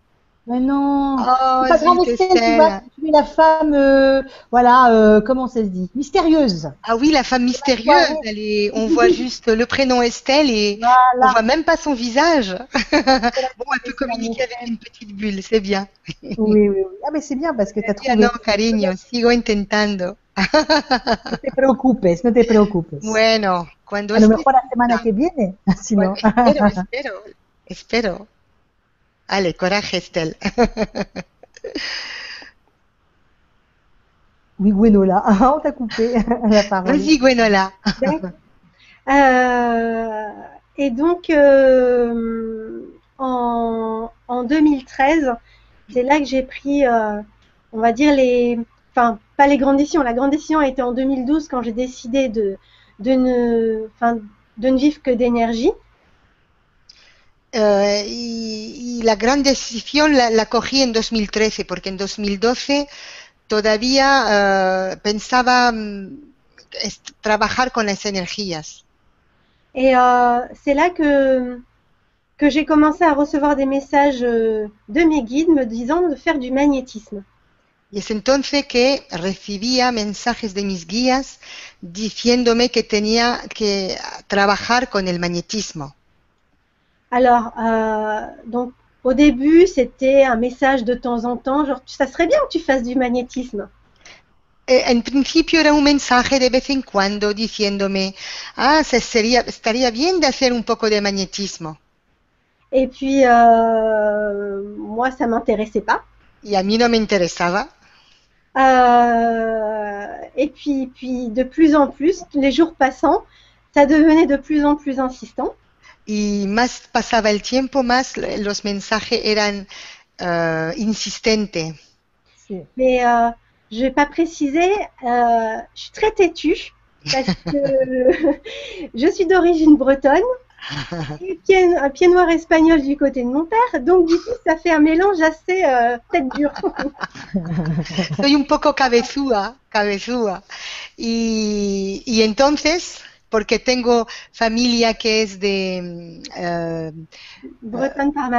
Mais non. Oh, c'est pas Estelle, tu vois, tu es la femme, euh, voilà, euh, comment ça se dit, mystérieuse. Ah oui, la femme mystérieuse, elle est... on voit juste le prénom Estelle et on Voilà. voit même pas son visage. [LAUGHS] Bon, elle peut communiquer avec une petite bulle, c'est bien. Oui, oui, oui. Ah, mais c'est bien parce que tu as Ah trouvé. no, cariño, sigo intentando. No te preocupes, no te preocupes. Bueno, cuando A lo mejor la semana que viene, [LAUGHS] si no. Espero, espero, espero. Allez, coraje, Estelle. [LAUGHS] Oui, Gwenola, [LAUGHS] on t'a coupé [LAUGHS] la parole. Vas-y, Gwenola. Euh, et donc, euh, en, en 2013, c'est là que j'ai pris, euh, on va dire, les. Enfin, pas les grandes décisions. La grande décision a été en 2012 quand j'ai décidé de, de, ne, de ne vivre que d'énergie. Y, la gran decisión la, la cogí en 2013, porque en 2012 todavía eh, pensaba mm, trabajar con las energías. Et euh, c'est là que, que j'ai commencé à recevoir des messages euh, de mes guides me disant de faire du magnétisme. Y es entonces que recibía mensajes de mis guías diciéndome que tenía que trabajar con el magnetismo. Alors, euh, donc, au début, c'était un message de temps en temps, genre, ça serait bien que tu fasses du magnétisme. Eh, En principio era un mensaje de vez en cuando diciéndome, ah, se sería, estaría bien de hacer un poco de magnetismo. Et puis, euh, moi, ça m'intéressait pas. Y a mí no me interesaba. Euh, et puis, puis, de plus en plus, les jours passant, ça devenait de plus en plus insistant. Y más pasaba el tiempo, más los mensajes eran eh, insistentes. Si. Mais euh, je vais pas préciser, euh, je suis très têtue parce que [LAUGHS] je suis d'origine bretonne, [LAUGHS] et pied, un pied noir espagnol du côté de mon père, donc du coup ça fait un mélange assez euh, tête dure. [LAUGHS] Soy un poco cabezúa, cabezúa. Y, y entonces, porque tengo familia que es de, mm, eh,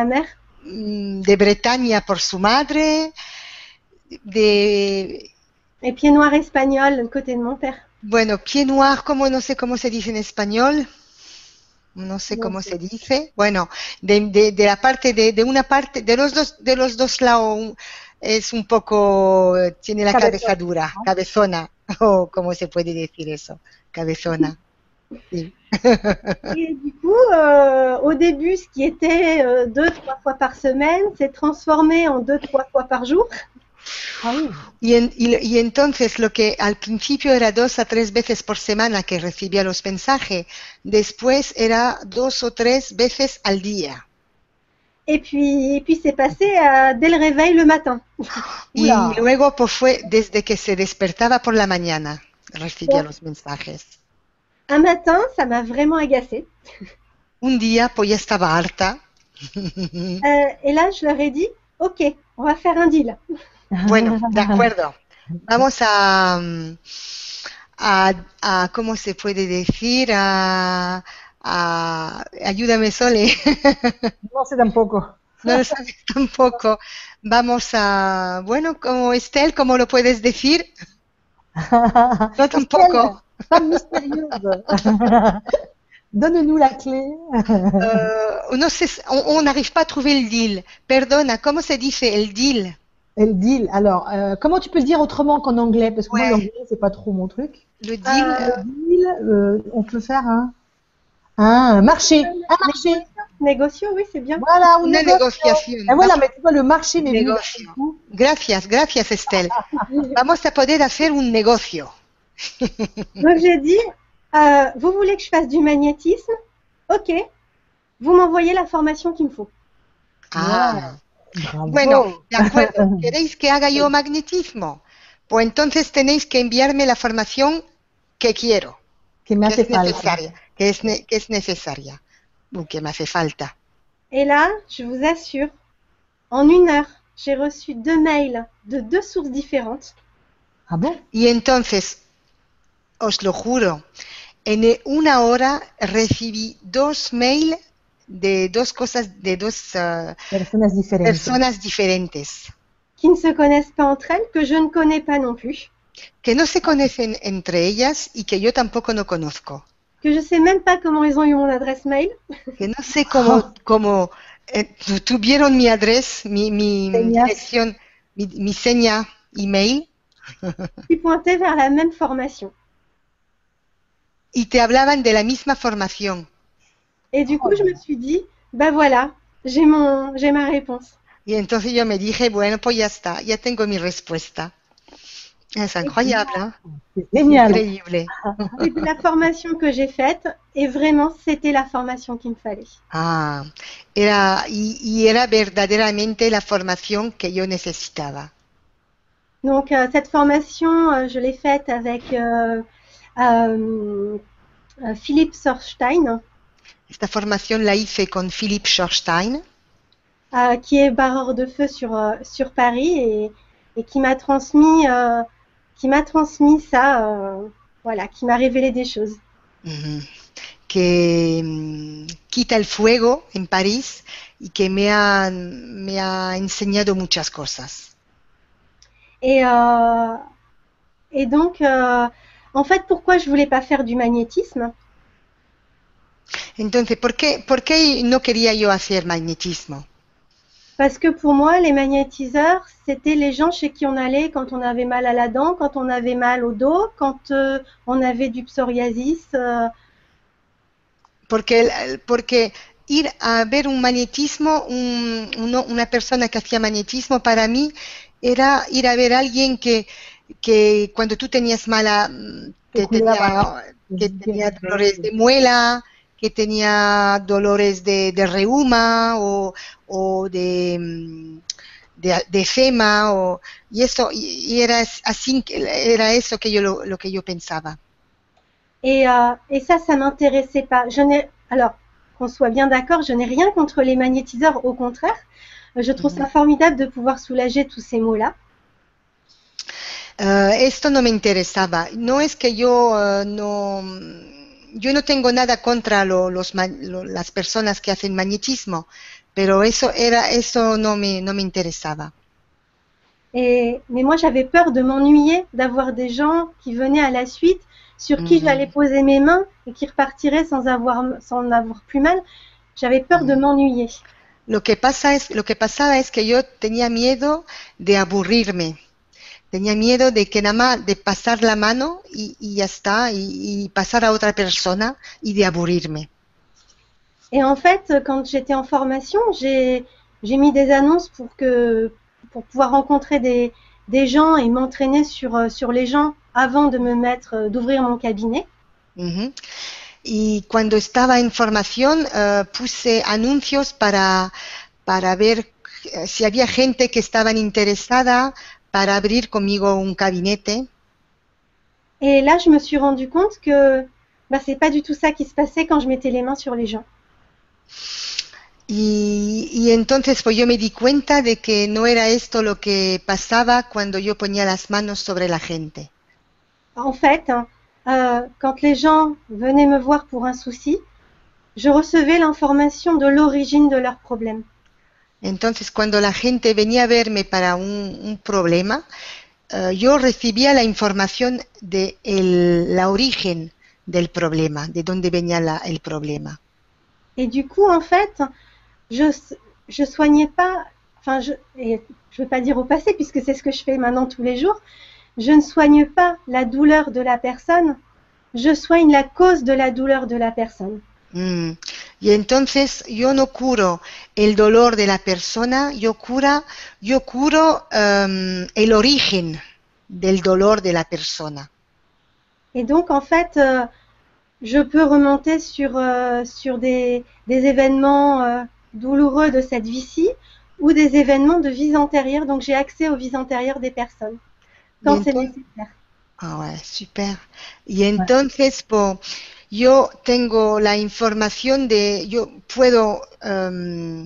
mère. mm, de Bretaña por su madre, de, Et pied noir espagnol côté de mon père. bueno, pied noir, como no sé cómo se dice en español, no sé cómo se dice, bueno, de, de- de la parte de, de una parte, de los dos, de los dos lados es un poco, tiene la Cabezona, cabeza dura, cabezona, [LAUGHS] o cómo se puede decir eso, cabezona. Et du coup, euh, au début, ce qui était euh, deux, trois fois par semaine, s'est transformé en deux, trois fois par jour. Ah. Y, en- y- y entonces lo que al principio era dos a tres veces por semana que recibía los mensajes, después era dos o tres veces al día. Et puis, et puis c'est passé dès le réveil le matin. Y luego pues fue desde que se despertaba por la mañana, recibía los mensajes. Un matin, ça m'a vraiment agacée. Un día pues ya estaba harta. Euh, et là, je leur ai dit, OK, on va faire un deal. [LAUGHS] Bueno, de acuerdo. [LAUGHS] Vamos a, a, a- ¿cómo se puede decir? A, a- ayúdame, Sole. [LAUGHS] No sé tampoco. No lo sabes tampoco. Vamos a, bueno, como Estel, ¿cómo lo puedes decir? No tampoco. Femme mystérieuse. [LAUGHS] Donne-nous la clé. Euh, no sé, on n'arrive pas à trouver le deal. Perdona, ¿cómo se dice el deal? El deal. Alors, euh, comment tu peux le dire autrement qu'en anglais? Parce que moi, l'anglais, c'est pas trop mon truc. Le deal, Euh, Le deal, euh, on peut faire un, un marché. Un marché. Négocio, oui, c'est bien. Voilà, on négocie. Et voilà, mais tu vois, le marché. Negocio. Gracias, gracias Estelle. [LAUGHS] Vamos a poder hacer un negocio. [LAUGHS] Donc j'ai dit, euh, vous voulez que je fasse du magnétisme? Ok. Vous m'envoyez la formation qu'il me faut. Ah. Bravo. Bueno, [LAUGHS] de acuerdo. ¿Queréis que haga yo magnetismo? Pues entonces tenéis que enviarme la formación que quiero, que me que hace es falta. necesaria, que es, ne- que es necesaria, o que me hace falta. Et là, je vous assure, en une heure, j'ai reçu deux mails de deux sources différentes. Ah bon? Y entonces, os lo juro, en una hora recibí dos mails de dos cosas, de dos eh, Personas diferentes. personas diferentes, qui ne se connaissent pas entre elles, que je ne connais pas non plus, que no se conocen entre ellas y que yo tampoco no conozco. que je sais même pas comment ils ont eu mon adresse mail. que no sé cómo, [LAUGHS] cómo eh, tu- tuvieron mi adres, mi, mi dirección, mi, mi seña email qui pointaient vers la même formation. Y te hablaban de la misma formación. Et du coup, je me suis dit, bah voilà, j'ai mon, j'ai ma réponse. Y entonces yo me dije, bueno, pues ya está, ya tengo mi respuesta. Es incroyable, ¿eh? C'est génial. increíble. [LAUGHS] C'était la formation que j'ai faite et vraiment, c'était la formation qu'il me fallait. Ah, era, y, y era verdaderamente la formación que yo necesitaba. Donc, euh, cette formation, euh, je l'ai faite avec euh, Philippe Sorstein, Esta formación la hice con Philippe Schorstein, euh, qui est barreur de feu sur, euh, sur Paris et, et qui m'a transmis, euh, qui m'a transmis ça, euh, voilà, qui m'a révélé des choses. ujú, que mm, quita el fuego en París y que me ha, me ha enseñado muchas cosas. Et, euh, et donc, euh, en fait, pourquoi je voulais pas faire du magnétisme? Entonces, ¿por qué, por qué no quería yo hacer magnetismo? Parce que pour moi, les magnétiseurs, c'était les gens chez qui on allait quand on avait mal à la dent, quand on avait mal au dos, quand euh, on avait du psoriasis. euh, Porque, porque ir a ver un magnetismo, un- uno- una persona que hacía magnetismo, para mí era ir a ver a alguien que, que cuando tú tenías mala, mm, Te tenía, que tenía dolores de muela, que tenía dolores de, de reuma o, o de, mm, de, de fema, o, y eso, y, era así, que- era eso que yo lo, lo que yo pensaba. Et, euh, et ça, ça m'intéressait pas. Je n'ai, alors, qu'on soit bien d'accord, je n'ai rien contre les magnétiseurs, au contraire. Je trouve ça formidable de pouvoir soulager tous ces maux-là. Eh, esto no me interesaba. No es que yo eh, no, yo no tengo nada contra lo- los, lo- las personas que hacen magnetismo, pero eso era, eso no me, no me interesaba. Et, mais moi, j'avais peur de m'ennuyer, d'avoir des gens qui venaient à la suite, sur qui Mhm. j'allais poser mes mains et qui repartiraient sans avoir, sans avoir plus mal. J'avais peur de Mhm. m'ennuyer. Lo que pasa es, lo que pasaba es que yo tenía miedo de aburrirme. Tenía miedo de que nada más de pasar la mano y, y ya está, y, y pasar a otra persona y de aburrirme. Et en fait, quand j'étais en formation, j'ai mis des annonces pour que pour pouvoir rencontrer des, des gens et m'entraîner sur, sur les gens avant de me mettre, d'ouvrir mon cabinet. Ujú. Y cuando estaba en formación eh, puse anuncios para, para ver eh, si había gente que estaban interesada para abrir conmigo un gabinete. Et là, je me suis rendu compte que bah, c'est pas du tout ça qui se passait quand je mettais les mains sur les gens. Y, y entonces pues yo me di cuenta de que no era esto lo que pasaba cuando yo ponía las manos sobre la gente. En fait, hein, euh, quand les gens venaient me voir pour un souci, je recevais l'information de l'origine de leur problème. Entonces cuando la gente venía a verme para un, un problema, eh, yo recibía la información de el- la origen del problema, de dónde venía la- el problema. Et du coup, en fait, je je soignais pas enfin, je, je veux pas dire au passé puisque c'est ce que je fais maintenant tous les jours, je ne soigne pas la douleur de la personne, je soigne la cause de la douleur de la personne. Mm. Y entonces yo no curo el dolor de la persona, yo, cura, yo curo um, el origen del dolor de la persona. Et donc, en fait, euh, je peux remonter sur, euh, sur des, des événements euh, douloureux de cette vie-ci ou des événements de vies antérieures. Donc, j'ai accès aux vies antérieures des personnes quand c'est nécessaire. Ah, ouais, super. Y entonces, po, yo tengo la información de, yo puedo um,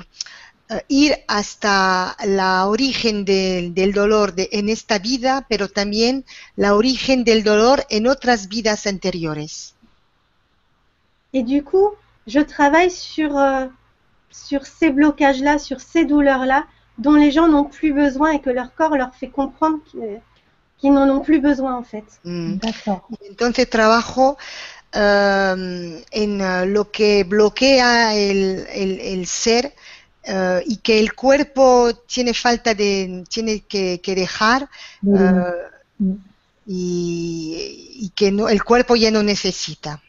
ir hasta la origen del, del dolor de, en esta vida, pero también la origen del dolor en otras vidas anteriores. Et du coup, je travaille sur, euh, sur ces blocages-là, sur ces douleurs-là, dont les gens n'ont plus besoin et que leur corps leur fait comprendre qu'ils n'en ont plus besoin en fait. Mm. D'accord. Entonces trabajo en uh, lo que bloquea el, el- el ser uh, y que el cuerpo tiene falta de, tiene que, que dejar uh, Mm. y, y que no, el cuerpo ya no necesita,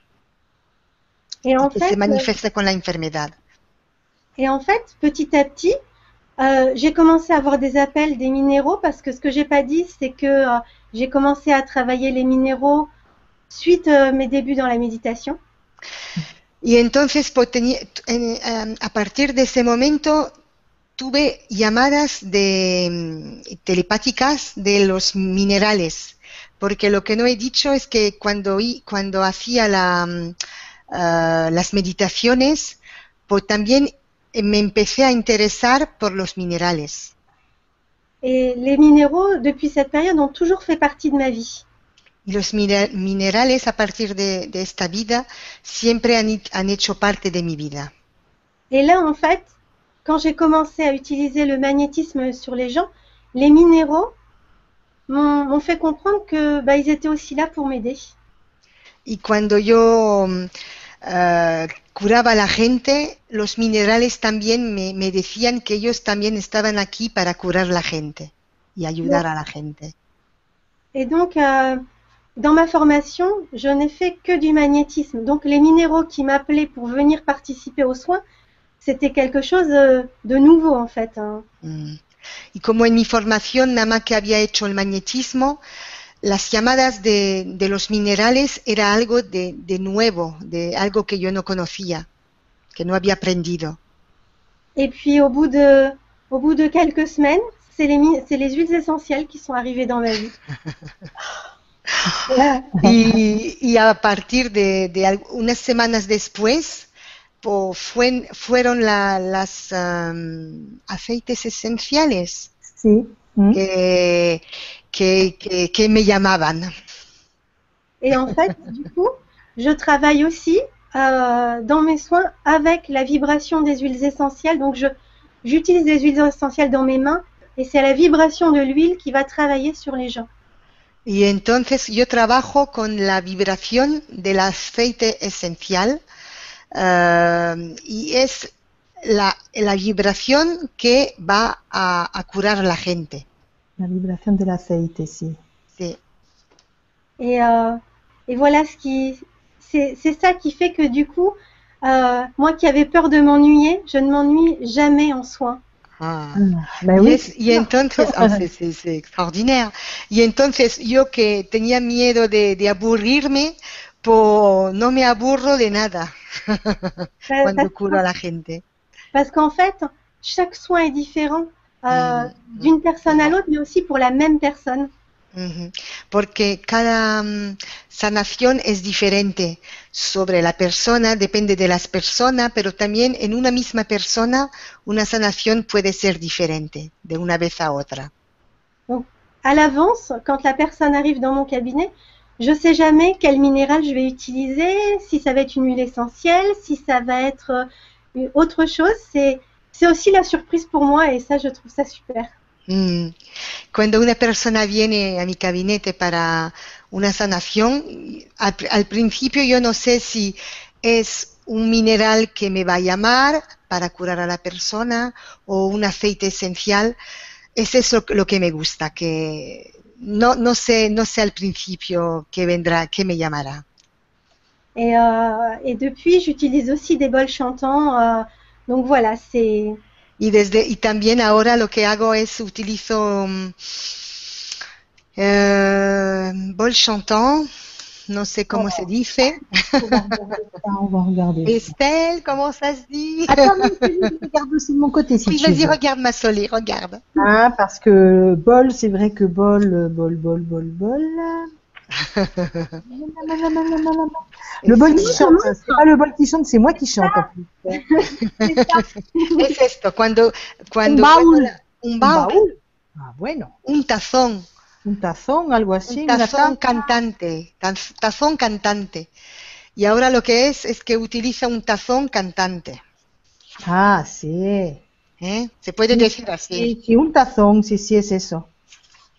Et en fait, se euh, manifiesta con la enfermedad. Et en fait, petit à petit, euh, j'ai commencé à avoir des appels des minéraux parce que ce que j'ai pas dit, c'est que euh, j'ai commencé à travailler les minéraux suite euh, mes débuts dans la méditation. Y entonces em, a partir de ese momento tuve llamadas de mm, telepáticas de los minerales, porque lo que no he dicho es que cuando, cuando hacía la, ah, las meditaciones, pues también eh, me empecé a interesar por los minerales. Et les minéraux, depuis cette période, ont toujours fait partie de ma vie. Y los mine- minerales a partir de, de esta vida siempre han, han hecho parte de mi vida. Et là, en fait, quand j'ai commencé à utiliser le magnétisme sur les gens, les minéraux m'ont fait comprendre que bah, ils étaient aussi là pour m'aider. Y cuando yo ah, curaba a la gente, los minerales también me, me decían que ellos también estaban aquí para curar la gente y ayudar a la gente. Et donc, euh, dans ma formation, je n'ai fait que du magnétisme. Donc, les minéraux qui m'appelaient pour venir participer aux soins, c'était quelque chose euh, de nouveau en fait. hein. Mm. Y como en mi formación nada más que había hecho el magnetismo, las llamadas de, de los minerales era algo de, de nuevo, de algo que yo no conocía, que no había aprendido. Et puis, au bout de, au bout de quelques semaines, c'est les, les huiles essentielles qui sont arrivées dans ma vie. [LAUGHS] Y, y a partir de, de unas semanas después, po- fuen- fueron la- las am, aceites esenciales Sí. Mm. que, que, que- que me llamaban. Et en fait, du coup, je travaille aussi euh, dans mes soins avec la vibration des huiles essentielles. Donc, je, j'utilise les huiles essentielles dans mes mains et c'est la vibration de l'huile qui va travailler sur les gens. Y entonces yo trabajo con la vibración del aceite esencial am, y es la, la vibración que va a, a curar a la gente. La vibration de l'aceite ici. Sí. Et, euh, et voilà ce qui, c'est, c'est ça qui fait que du coup, euh, moi qui avais peur de m'ennuyer, je ne m'ennuie jamais en soins. Ah. Ah, ben Y, oui. es- y entonces, ah, sí, sí, sí, extraordinario. Y entonces yo que tenía miedo de, de aburrirme, pues no me aburro de nada [LAUGHS] cuando curo a la gente. parce qu'en fait, chaque soin est différent euh, Mm. d'une personne à l'autre, mais aussi pour la même personne. Porque cada mm, sanación es diferente sobre la persona, depende de las personas, pero también en una misma persona una sanación puede ser diferente de una vez a otra. À l'avance, quand la personne arrive dans mon cabinet, je sais jamais quel minéral je vais utiliser, si ça va être une huile essentielle, si ça va être euh, autre chose. C'est aussi la surprise pour moi et ça, je trouve ça super. Mm. Cuando una persona viene a mi gabinete para una sanación, al, al principio yo no sé si es un mineral que me va a llamar para curar a la persona o un aceite esencial, es eso lo que me gusta, que no, no, sé, no sé al principio qué vendrá, qué me llamará. Et, euh, et depuis, j'utilise aussi des bols chantants. euh, donc voilà, c'est Y, desde, y también ahora lo que hago es utilizo mm, eh, bol chantant, no sé cómo se dice. On va regarder. [LAUGHS] Estelle, comment ça se dit? Attends, regarde aussi de mon côté si Oui, vas-y, regarde ma Solé, regarde. Hein, parce que bol, c'est vrai que bol, bol, bol, bol, bol. Le bol qui chante, c'est pas le bol qui chante, c'est moi qui chante es esto, cuando, cuando Un baúl. un baúl, Ah, bueno. un tazón, Un tazón, algo así. un tazón cantante, taz- tazón cantante. Y ahora lo que es es que utiliza un tazón cantante. Ah, sí. ¿eh? Se puede decir así. Sí, sí, un tazón, sí, sí, es eso.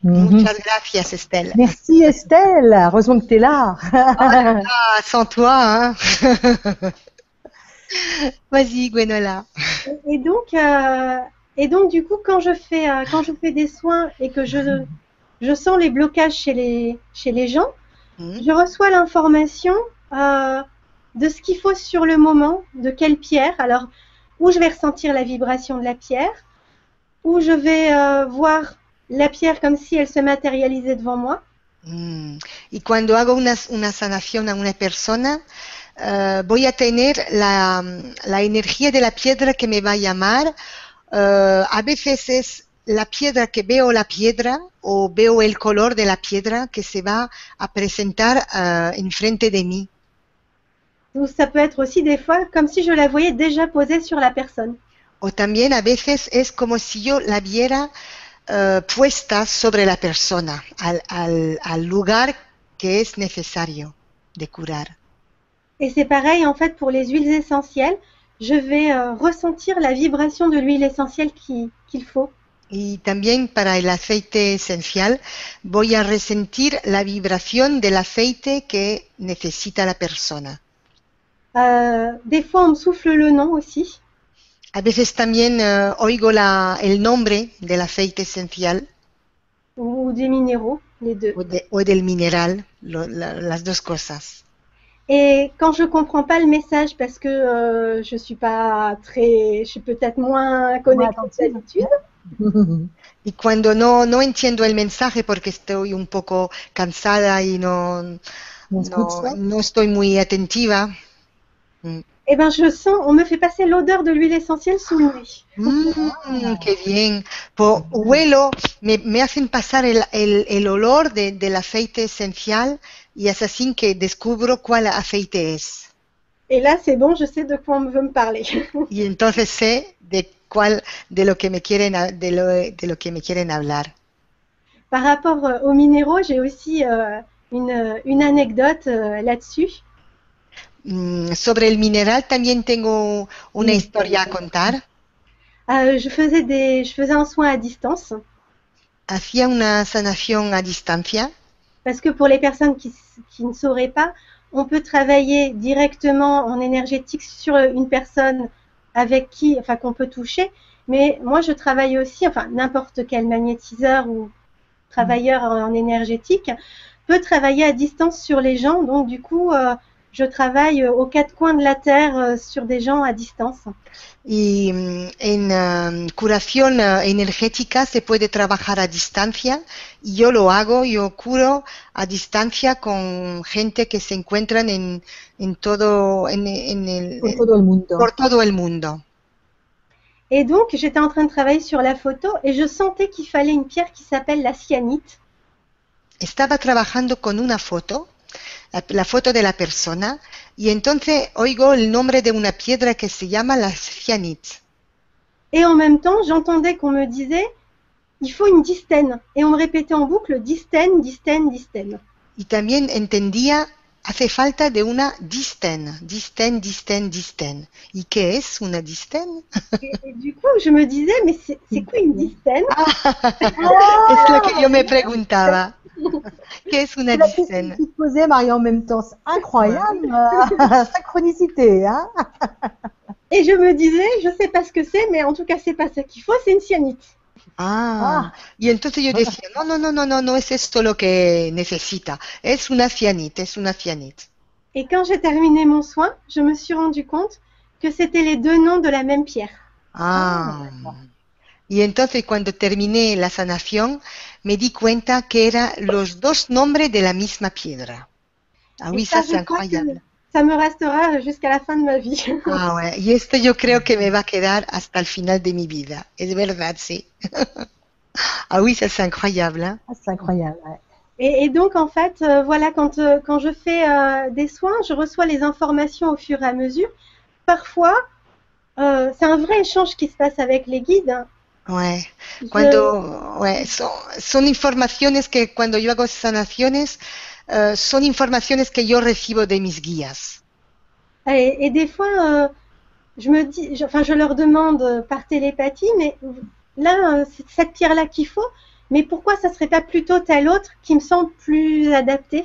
Mhm. Muchas gracias, Estelle. Merci Estelle, heureusement que tu es là. Ah, [LAUGHS] sans toi, hein. [LAUGHS] Vas-y, Gwenola. Et donc, euh, et donc du coup, quand je fais, euh, quand je fais des soins et que je, je sens les blocages chez les, chez les gens, Hmm. je reçois l'information euh, de ce qu'il faut sur le moment, de quelle pierre. Alors, où je vais ressentir la vibration de la pierre, où je vais euh, voir la pierre comme si elle se matérialisait devant moi. Mm. Y cuando hago una, una sanación a una persona, eh, voy a tener la, la energía de la piedra que me va a llamar. Eh, a veces es la piedra que veo la piedra o veo el color de la piedra que se va a presentar eh, enfrente de mí. Donc, ça peut être aussi des fois comme si je la voyais déjà posée sur la personne. O también a veces es como si yo la viera eh, puesta sobre la persona, al, al, al lugar que es necesario de curar. Et c'est pareil en fait pour les huiles essentielles. Je vais euh, ressentir la vibration de l'huile essentielle qui- qu'il faut. Y también para el aceite esencial voy a resentir la vibración del aceite que necesita la persona. Euh, des fois, on me souffle le nom aussi. A veces también eh, oigo la- el nombre del aceite esencial ou des minéraux, les deux. o, de- o del mineral, lo- la- las dos cosas. Et quand je comprends pas le message parce que euh, je suis pas très, je suis peut-être moins connectée attentive. d'habitude, [LAUGHS] Y cuando no, no entiendo el mensaje porque estoy un poco cansada y no, no, ça no estoy muy atentiva, eh ben je sens, on me fait passer l'odeur de l'huile essentielle sous le nez. Mm, qué bien. Po- huelo, me, me hacen pasar el, el- el olor de- del aceite esencial y es así que descubro cuál aceite es. Et là, c'est bon, je sais de quoi on veut me parler. Y entonces sé de cuál, de lo que me quieren, de lo, de lo que me quieren hablar. Par rapport euh, aux minéraux, j'ai aussi euh, une, une anecdote euh, là-dessus. Mm, sobre el mineral también tengo una Mm. historia a contar. Euh, je faisais des, je faisais un soin à distance Hacía una sanación a distancia parce que pour les personnes qui, qui ne sauraient pas, on peut travailler directement en énergétique sur une personne avec qui, enfin qu'on peut toucher. Mais moi, je travaille aussi, enfin n'importe quel magnétiseur ou travailleur en, en énergétique peut travailler à distance sur les gens. Donc du coup, euh, je travaille aux quatre coins de la terre euh, sur des gens à distance. y mm, en um, curación uh, energética se puede trabajar a distancia y yo lo hago, yo curo a distancia con gente que se encuentran en, en todo, en, en el, Por todo el mundo. por todo el mundo. Et donc, j'étais en train de travailler sur la photo et je sentais qu'il fallait une pierre qui s'appelle la cyanite. Estaba trabajando con una foto, la, la foto de la persona, y entonces oigo el nombre de una piedra que se llama la cianite. Et en même temps, j'entendais qu'on me disait, il faut une distène. Et on me répétait en boucle, distène, distène, distène. Y también entendía, hace falta de una disten, disten, disten, disten. ¿Y qué es una disten? Et, et du coup, je me disais, mais c'est quoi une distène [LAUGHS] es lo que yo me preguntaba. ¿Qué es una tu te posais, Marie, en même temps. Incroyable. euh, [LAUGHS] Synchronicité, hein [LAUGHS] Et je me disais, je sais pas ce que c'est, mais en tout cas, c'est pas ça qu'il faut, c'est une cyanite. Ah, y entonces yo decía, no, no, no, no, no, no es esto lo que necesita, es una cianite, es una cianite. Et quand j'ai terminé mon soin, je me suis rendu compte que c'était les deux noms de la même pierre. Ah, y entonces cuando terminé la sanación, me di cuenta que eran los dos nombres de la misma piedra. Ah oui, ça ça, c'est incroyable. Ça me restera jusqu'à la fin de ma vie. [LAUGHS] Ah, ouais. Y esto yo creo que me va a quedar hasta el final de mi vida. Es verdad, sí. [LAUGHS] ah oui, ça c'est incroyable. Hein? Ah, c'est incroyable. ouais. Et, et donc, en fait, euh, voilà, quand, euh, quand je fais euh, des soins, je reçois les informations au fur et à mesure. Parfois, euh, c'est un vrai échange qui se passe avec les guides. hein. Ouais. Je- Cuando, ouais, son, son informaciones que cuando yo hago sanaciones, eh, son informaciones que yo recibo de mis guías. Et, et des fois, euh, je me dis, je- enfin, je leur demande par télépathie, mais là, euh, c'est cette pierre-là qu'il faut, mais pourquoi ça serait pas plutôt telle autre qui me semble plus adaptée?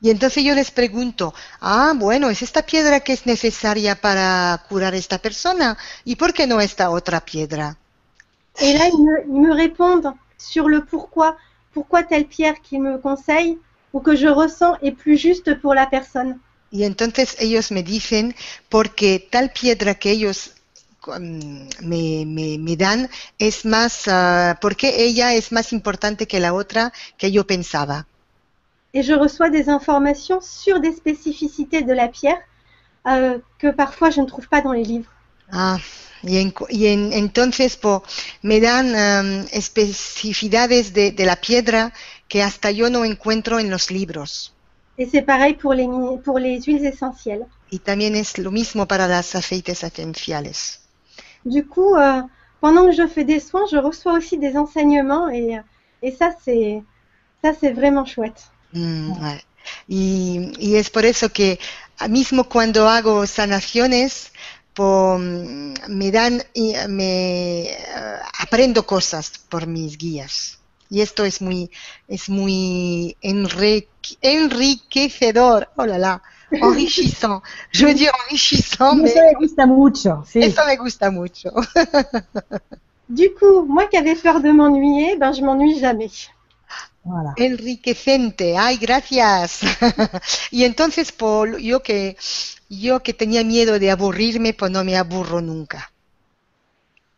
Y entonces yo les pregunto, ah, bueno, es esta piedra que es necesaria para curar a esta persona, ¿y por qué no esta otra piedra? Et là, ils me, ils me répondent sur le pourquoi, pourquoi telle pierre qu'ils me conseillent? Ou que je ressens est plus juste pour la personne. Y entonces ellos me dicen, porque tal piedra que ellos mm, me, me- me dan es más, ah, porque ella es más importante que la otra que yo pensaba? Et je reçois des informations sur des spécificités de la pierre euh, que parfois je ne trouve pas dans les livres. Ah, y, en- y en- entonces po, me dan am, especificidades de, de la piedra que hasta yo no encuentro en los libros. Et c'est pareil pour les, pour les huiles essentielles. Y también es lo mismo para las aceites esenciales. Du coup, euh, pendant que je fais des soins, je reçois aussi des enseignements et, et ça, c'est ça, c'est vraiment chouette. Mm, ouais. y, y es por eso que mismo cuando hago sanaciones, po, mm, me dan, me eh, aprendo cosas por mis guías. Y esto es muy, es muy enrique- enriquecedor. Oh là là, enrichissant. [LAUGHS] Je veux dire enrichissant, mais Eso me gusta mucho. Sí. eso me gusta mucho. [LAUGHS] Du coup, moi qui avais peur de m'ennuyer, ben je m'ennuie jamais. Voilà. Enriquecente, ay, gracias. [LAUGHS] y entonces, por, yo que yo que tenía miedo de aburrirme, pues no me aburro nunca.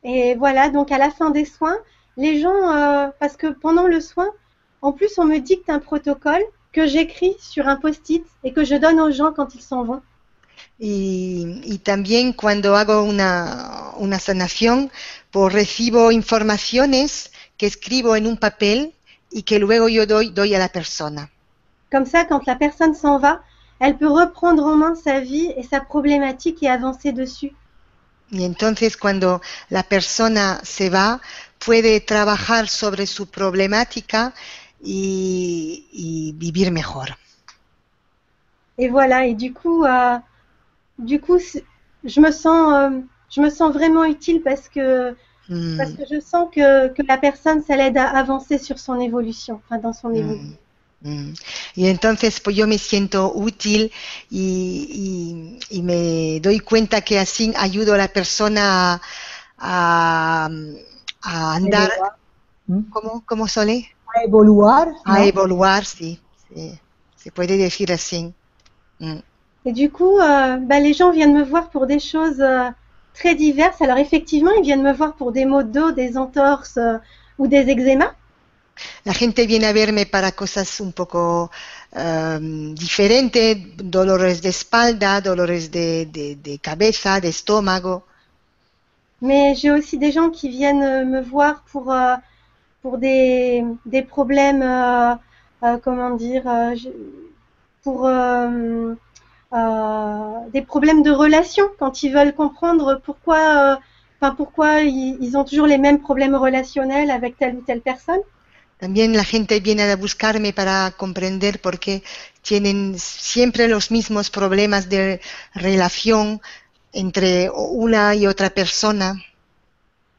Et voilà, donc à la fin des soins, les gens, euh, parce que pendant le soin, en plus, on me dicte un protocole que j'écris sur un post-it et que je donne aux gens quand ils s'en vont. Y, y también cuando hago una, una sanación, pues recibo informaciones que escribo en un papel y que luego yo doy, doy a la persona. Comme ça, quand la personne s'en va, elle peut reprendre en main sa vie et sa problématique et avancer dessus. Y entonces cuando la persona se va, puede trabajar sobre su problemática y, y vivir mejor. Et voilà, et du coup, euh, du coup, je me sens, euh, je me sens vraiment utile parce que, Mm, parce que je sens que, que la personne, ça l'aide à avancer sur son évolution, enfin dans son évolution. mm, mm. Y entonces pues yo me siento útil y, y- y me doy cuenta que así ayudo a la persona a, a andar, ¿Mm? ¿cómo, cómo sole? A evoluar. A ¿no? evoluar, sí, sí, se puede decir así. Mm. Et du coup, euh, bah, les gens viennent me voir pour des choses euh, très diverses. Alors effectivement, ils viennent me voir pour des maux de dos, des entorses euh, ou des eczémas. La gente viene a verme para cosas un poco em, diferentes, dolores de espalda, dolores de, de- de cabeza, de estómago. Mais j'ai aussi des gens qui viennent me voir pour, des, problèmes, de relation, quand ils veulent comprendre pourquoi, euh, ils ont toujours les mêmes problèmes relationnels avec telle ou telle personne. También la gente viene a buscarme para comprender por qué tienen siempre los mismos problemas de relación entre una y otra persona.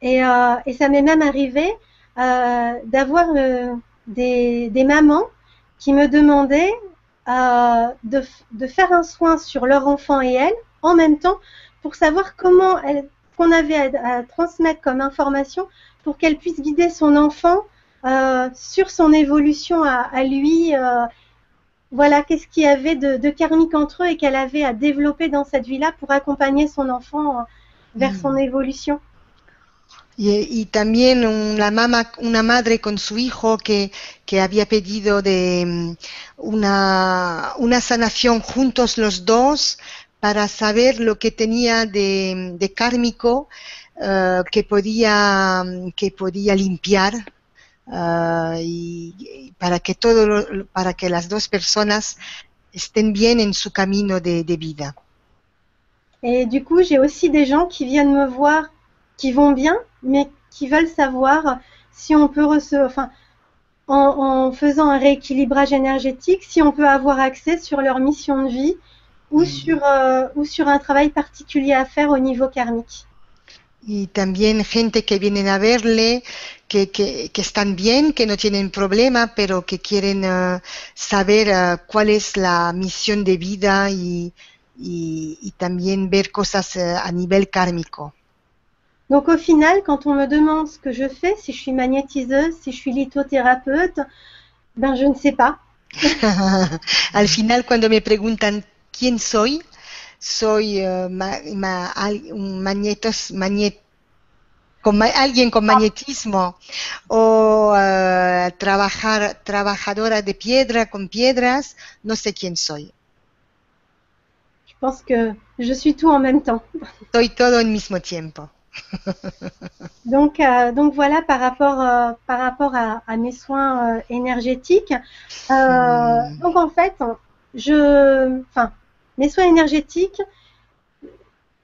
Et, euh, ça m'est même arrivé euh, d'avoir euh, des, mamans qui me demandaient de, faire un soin sur leur enfant et elle en même temps pour savoir comment qu'on avait à transmettre comme information pour qu'elle puisse guider son enfant euh, sur son évolution à, à lui. euh, voilà, qu'est-ce qu'il y avait de, de karmique entre eux et qu'elle avait à développer dans cette vie-là pour accompagner son enfant euh, vers Mm. son évolution? Y, y también una, mama, una madre con su hijo que, que había pedido de mm, una, una sanación juntos los dos para saber lo que tenía de, de kármico eh, que, podía, que podía limpiar eh, y, para que todo lo- para que las dos personas estén bien en su camino de, de vida. Et du coup, j'ai aussi des gens qui viennent me voir, qui vont bien, mais qui veulent savoir si on peut recevoir, enfin, en, en faisant un rééquilibrage énergétique, si on peut avoir accès sur leur mission de vie ou, sur, euh, ou sur un travail particulier à faire au niveau karmique. Y también gente que vienen a verle, que, que, que están bien, que no tienen problema, pero que quieren eh, saber eh, cuál es la misión de vida y, y, y también ver cosas eh, a nivel kármico. Donc au final, quand on me demande ce que je fais, si je suis magnétiseuse, si je suis lithothérapeute, ben je ne sais pas. [LAUGHS] Al final, cuando me preguntan quién soy, soy ma- ma- un magnetos, magnet- con alguien con magnetismo o eh, trabajar, trabajadora de piedra con piedras, no sé quién soy. Je pense que je suis tout en même temps. Soy todo en mismo tiempo. [LAUGHS] Donc, euh, donc voilà par rapport, euh, par rapport à, à mes soins euh, énergétiques. Euh, Hmm. Donc en fait, je, enfin, mes soins énergétiques,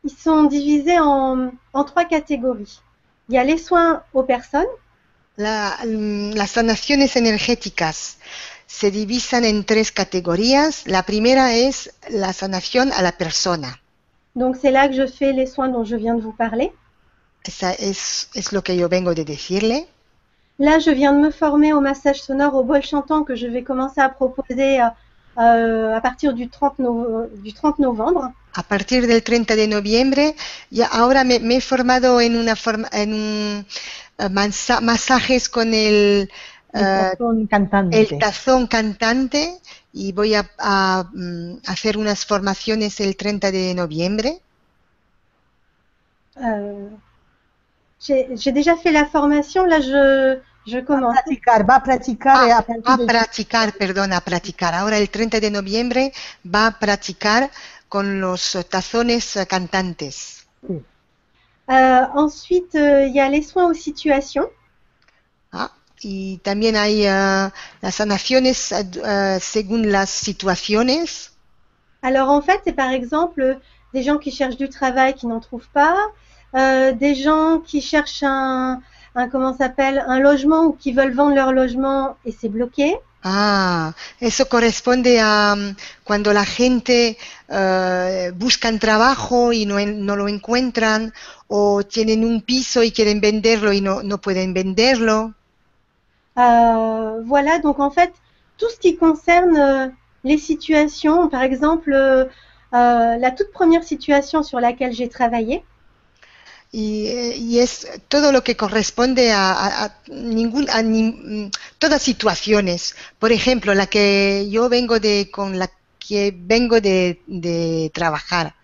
ils sont divisés en, en trois catégories. Il y a les soins aux personnes, La- las sanaciones energéticas se divisan en tres categorías. La primera es la sanación a la persona. donc c'est là que je fais les soins dont je viens de vous parler. Esa es, es lo que yo vengo de decirle. Là, je viens de me former au massage sonore au bol chantant que je vais commencer à proposer euh, euh, à partir du 30, no- du 30 novembre. A partir del 30 de noviembre, ya ahora me, me he formado en una forma, en un eh, masajes con el, eh, cantante. el tazón cantante y voy a, a, mm, hacer unas formaciones el 30 de noviembre. Euh, J'ai déjà fait la formation, là je, je commence. Praticar, va a praticar y a Ah, a de- practicar, perdón, a practicar. Ahora el 30 de noviembre va a practicar con los eh, tazones eh, cantantes. Euh, ensuite, euh, il y a les soins aux situations. Ah, y también hay eh, las sanaciones eh, eh, según las situaciones. Alors en fait, c'est par exemple des gens qui cherchent du travail qui n'en trouvent pas, euh, des gens qui cherchent un, un comment s'appelle, un logement ou qui veulent vendre leur logement et c'est bloqué. Ah, eso corresponde a mm, cuando la gente eh, buscan trabajo y no, no lo encuentran o tienen un piso y quieren venderlo y no, no pueden venderlo. Euh, voilà, donc en fait, tout ce qui concerne euh, les situations, par exemple, euh, euh, la toute première situation sur laquelle j'ai travaillé, Y, y es todo lo que corresponde a, a- a ningún, a ni- todas situaciones. Por ejemplo, la que yo vengo de, con la que vengo de, de trabajar.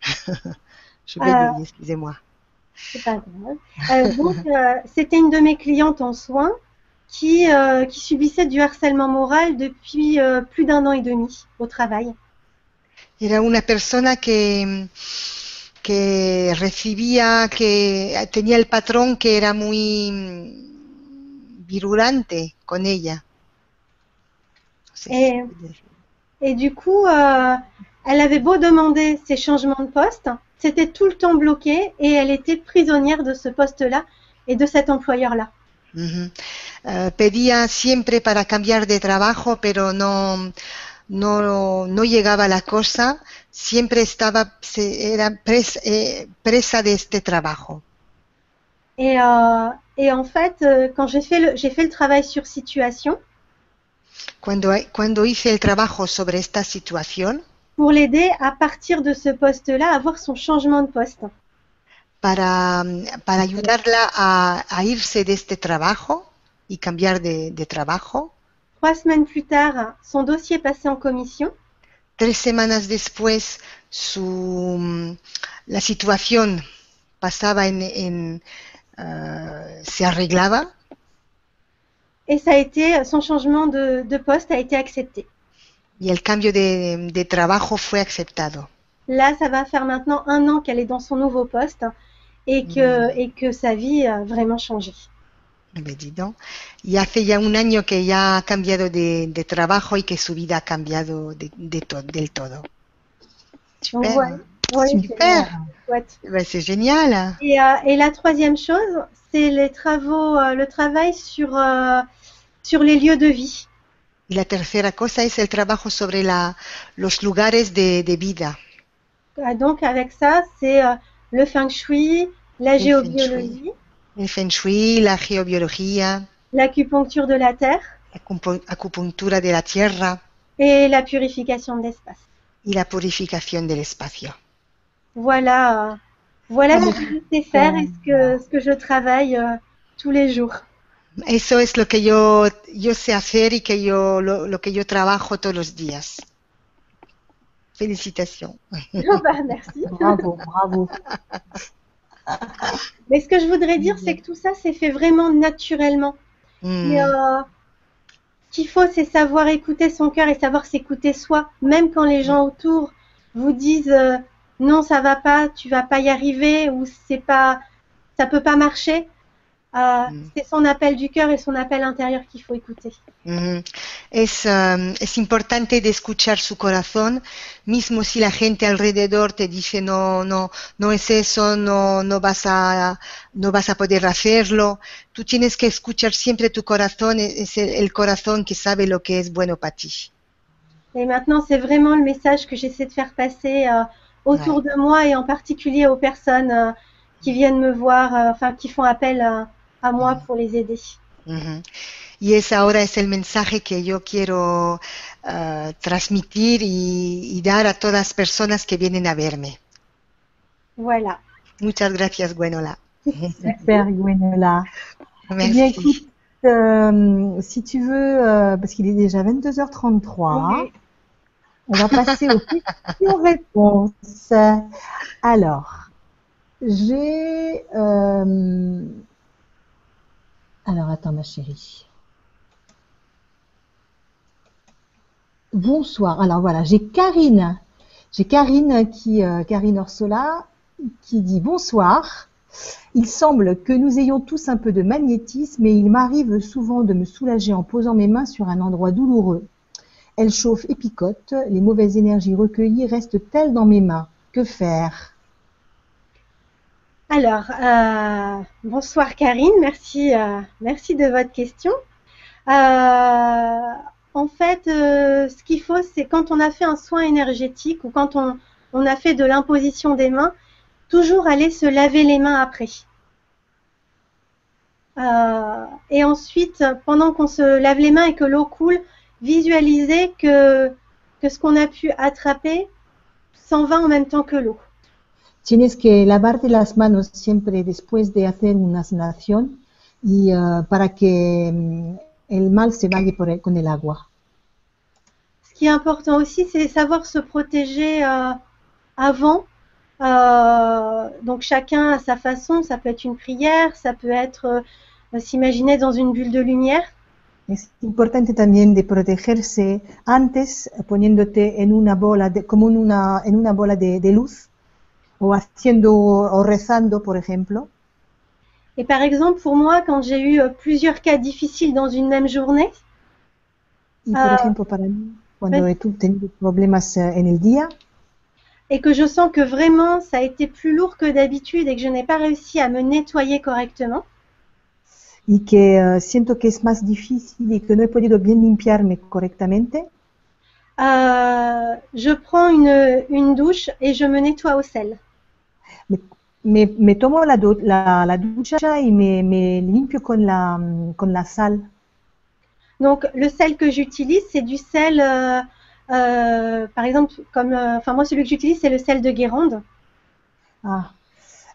[LAUGHS] Je vais dire, excusez-moi. c'est pas grave. Euh, donc, euh, c'était une de mes clientes en soins qui, euh, qui subissait du harcèlement moral depuis euh, plus d'un an et demi au travail. Era una persona que, que recibía, que tenía el patrón que era muy virulante con ella. Eh. Et du coup, euh, elle avait beau demander ses changements de poste, c'était tout le temps bloqué et elle était prisonnière de ce poste-là et de cet employeur-là. Eh, pedía siempre para cambiar de trabajo, pero no, no, no llegaba la cosa. Siempre estaba, se- era pres- eh, presa de este trabajo. Et, euh, et en fait, euh, quand j'ai fait, le, j'ai fait le travail sur situation, Cuando, cuando hice el trabajo sobre esta situación, pour l'aider à partir de ce poste-là, à avoir son changement de poste. para, para ayudarla a, a irse de este trabajo y cambiar de, de trabajo. Trois semaines plus tard, son dossier passé en commission. Tres semanas después, su, la situación pasaba en, en se arreglaba Et ça a été, son changement de, de poste a été accepté. y el cambio de, de trabajo fue aceptado. Là, ça va faire maintenant un an qu'elle est dans son nouveau poste et que, et que sa vie a vraiment changé. Me donc. Y hace ya un año que ya ha cambiado de, de trabajo y que su vida ha cambiado de, de to- del todo. Donc, Super. ouais, ouais, c'est Super. Ben, c'est génial. Et, euh, et la troisième chose, c'est les travaux, euh, le travail sur, euh, sur les lieux de vie. Y la tercera cosa es el trabajo sobre la, los lugares de, de vida. Ah, Donc avec ça, c'est le feng shui, la Le géobiologie, El feng shui, la geobiología, l'acupuncture de la terre la acupu- acupuntura de la tierra et la purification de l'espace. la purificación del espacio. Voilà, voilà ce que je sais faire et ce que, ce que je travaille euh, tous les jours. Eso es lo que yo, yo sé hacer y que yo, lo, lo que yo trabajo todos los días. Felicitations. Oh, bah, merci. Bravo, bravo. [LAUGHS] Mais ce que je voudrais dire, c'est que tout ça s'est fait vraiment naturellement. Mm. Et, euh, ce qu'il faut, c'est savoir écouter son cœur et savoir s'écouter soi. Même quand les gens autour vous disent euh, non, ça va pas, tu vas pas y arriver ou c'est pas, ça peut pas marcher. Euh, Mm. C'est son appel du cœur et son appel intérieur qu'il faut écouter. Ujú. Es, um, es importante de escuchar su corazón, mismo si la gente alrededor te dice no, no, no es eso, no, no vas a, no vas a poder hacerlo. Tú tienes que escuchar siempre tu corazón, es es el, el corazón que sabe lo que es bueno para ti. Et maintenant, c'est vraiment le message que j'essaie de faire passer euh, autour de moi et en particulier aux personnes euh, qui viennent me voir, euh, enfin qui font appel à, à moi pour les aider. Ujú. Y ese ahora es el mensaje que yo quiero uh, transmitir y, y dar a todas las personas que vienen a verme. Voilà. Muchas gracias, Gwenola. Super, Gwenola. Eh bien, Merci. écoute, euh, si tu veux, euh, parce qu'il est déjà 22h33, Oui. on va passer aux questions-réponses. Alors, j'ai... euh, Alors, attends, ma chérie. Bonsoir. Alors voilà, j'ai Karine. J'ai Karine qui, euh, Karine Orsola, qui dit bonsoir. Il semble que nous ayons tous un peu de magnétisme et il m'arrive souvent de me soulager en posant mes mains sur un endroit douloureux. Elle chauffe et picote, les mauvaises énergies recueillies restent-elles dans mes mains? Que faire? Alors, euh, bonsoir Karine, merci, euh, merci de votre question. Euh, en fait, ce qu'il faut, c'est quand on a fait un soin énergétique ou quand on, on a fait de l'imposition des mains, toujours aller se laver les mains après. Et ensuite, pendant qu'on se lave les mains et que l'eau coule, visualiser que, que ce qu'on a pu attraper s'en va en même temps que l'eau. Tienes que lavarte las manos siempre después de hacer una sanación y eh, para que mm, el mal se vaya por el- con el agua. Ce qui est important aussi, c'est savoir se protéger euh, avant. Euh, donc chacun à sa façon, ça peut être une prière, ça peut être euh, s'imaginer dans une bulle de lumière. Es importante también de protegerse antes poniéndote en una bola de, como en una, en una bola de, de luz o haciendo o rezando, por ejemplo? Et par exemple, pour moi, quand j'ai eu euh, plusieurs cas difficiles dans une même journée, Y por Ah. ejemplo, para mí, cuando Ven. he tenido problemas eh, en el día et que je sens que vraiment ça a été plus lourd que d'habitude et que je n'ai pas réussi à me nettoyer correctement, y que eh, siento que es más difícil y que no he podido bien limpiarme correctamente, euh, je prends une, une douche et je me nettoie au sel. Me, me tomo la, du- la, la ducha y me, me limpio con la, con la sal. Donc le sel que j'utilise, c'est du sel euh, euh, par exemple, comme, euh, enfin moi celui que j'utilise c'est le sel de Guérande. Ah.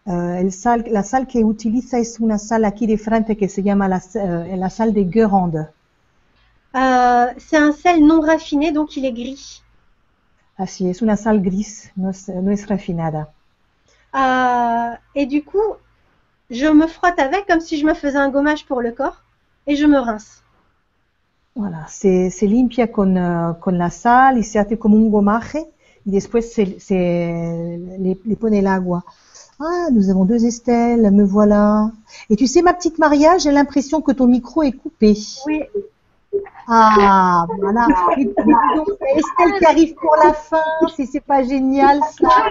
El sal, la sal que utiliza es una sal aquí de frente que se llama la, la sal de Guérande. C'est un sel non raffiné, donc il est gris. Así es, una sal gris, no es, no es refinada. Euh, et du coup, je me frotte avec comme si je me faisais un gommage pour le corps et je me rince. Voilà, se, se limpia con, uh, con la sal y se hace como un gomaje y después se, se le, le pone el agua. Ah, nous avons deux Estelle, me voilà. Et tu sais, ma petite Maria, j'ai l'impression que ton micro est coupé. Oui, Ah, voilà. Et puis, donc, Estelle qui arrive pour la fin, c'est c'est pas génial ça.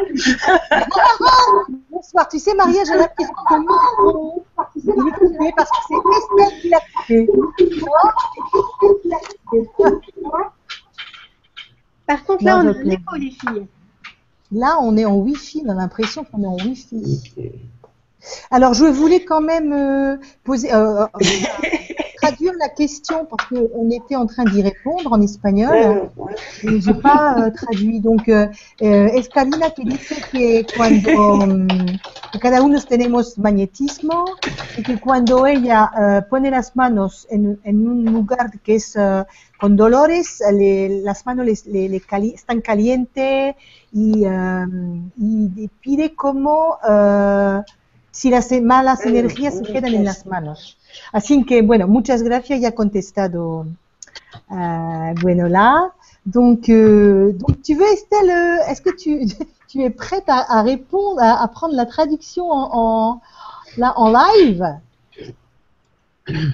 [LAUGHS] Bonsoir, tu sais Maria, j'ai l'impression que est coupé parce que c'est Estelle qui l'a coupé. par contre là on un plais. écho les filles. Là, on est en Wi-Fi, on a l'impression qu'on est en Wi-Fi. Alors, je voulais quand même euh, poser, euh, euh, [LAUGHS] traduire la question parce qu'on était en train d'y répondre en espagnol. Et j'ai pas euh, traduit. Donc, es Karina que dice que cuando que cada uno tenemos magnetismo y que cuando ella eh, pone las manos en, en un lugar que es eh, con dolores, le- las manos les- le- le cali- están calientes y, eh, y pide como si las malas energías se quedan en las manos. Así que, bueno, muchas gracias, ya ha contestado euh, bueno, là, donc, euh, donc tu veux Estelle, euh, est-ce que tu, [LAUGHS] tu es prête à, à répondre, à, à prendre la traduction en, en, là, en live?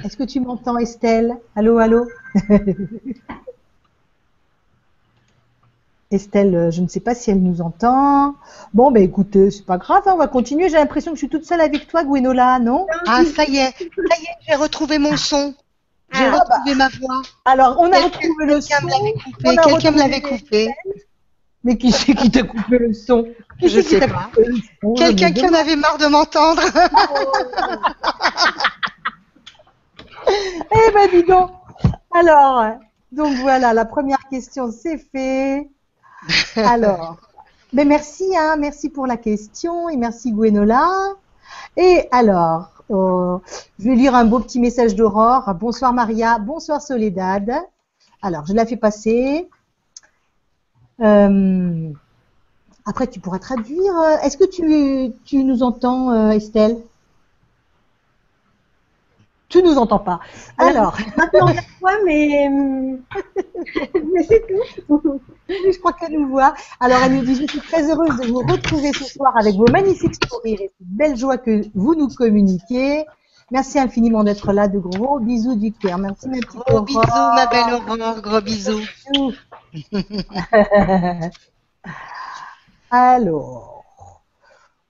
Est-ce que tu m'entends Estelle? Allô, allô? [LAUGHS] Estelle, euh, je ne sais pas si elle nous entend. Bon, ben écoute, euh, c'est pas grave, hein, on va continuer. J'ai l'impression que je suis toute seule avec toi, Gwenola, non? Ah, ça y est, ça y est, j'ai retrouvé mon son. J'ai Ah, retrouvé ma voix. Alors, on a retrouvé le Quelqu'un son. me l'avait on coupé. a Quelqu'un me l'avait coupé. Mais qui c'est qui t'a coupé le son? Qui Je c'est qui sais t'a pas. coupé le son? Quelqu'un qui en avait marre de m'entendre. [LAUGHS] Eh ben dis donc. Alors, donc voilà, la première question c'est fait. [LAUGHS] Alors, ben merci, hein, merci pour la question et merci Gwenola. Et alors, euh, je vais lire un beau petit message d'Aurore. Bonsoir Maria, bonsoir Soledad. Alors, je la fais passer. Euh, après, tu pourras traduire. Est-ce que tu, tu nous entends, euh, Estelle? Tu nous entends pas. Alors, [LAUGHS] Maintenant on voit, mais, hum, [LAUGHS] mais c'est tout. je crois qu'elle nous voit. Alors, elle nous dit, je suis très heureuse de vous retrouver ce soir avec vos magnifiques sourires et cette belle joie que vous nous communiquez. Merci infiniment d'être là. De gros bisous du cœur. Merci, ma petite Gros bisous, ma belle Aurore. Gros bisous. [LAUGHS] Alors,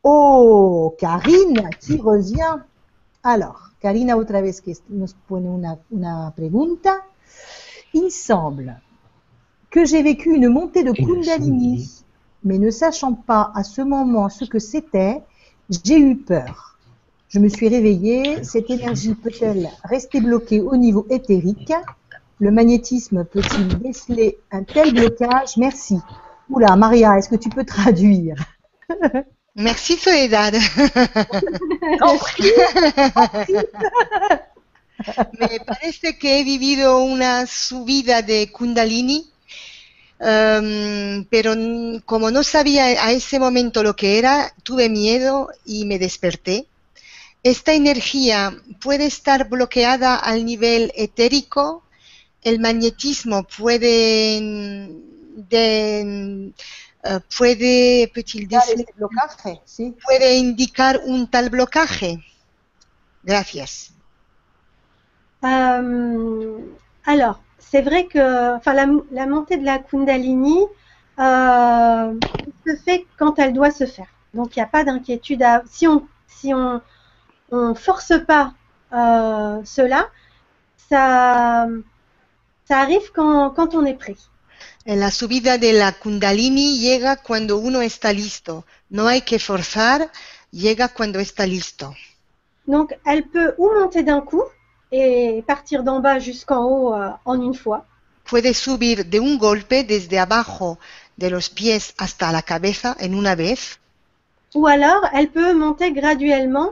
oh, Karine qui revient. Alors, Karina otra vez que nos pone una, una pregunta. Il semble que j'ai vécu une montée de Kundalini, mais ne sachant pas à ce moment ce que c'était, j'ai eu peur. Je me suis réveillée. Cette énergie peut-elle rester bloquée au niveau éthérique? Le magnétisme peut-il déceler un tel blocage? Merci. Oula, Maria, est-ce que tu peux traduire? [LAUGHS] Merci Soledad. [LAUGHS] [LAUGHS] Me parece que he vivido una subida de Kundalini, em, pero como no sabía a ese momento lo que era, tuve miedo y me desperté. Esta energía puede estar bloqueada al nivel etérico. El magnetismo puede, de- puede, peut-il déceler- Este blocaje, sí. puede indicar un tal blocaje. Gracias. Euh, alors, c'est vrai que enfin, la, la montée de la Kundalini euh, se fait quand elle doit se faire. Donc, il n'y a pas d'inquiétude. à- Si on si on, on force pas euh, cela, ça, ça arrive quand, quand on est prêt. La subida de la Kundalini llega cuando uno está listo. No hay que forzar, llega cuando está listo. Donc, elle peut ou monter d'un coup et partir d'en bas jusqu'en haut euh, en une fois. puede subir de un golpe desde abajo de los pies hasta la cabeza en una vez. Ou alors, elle peut monter graduellement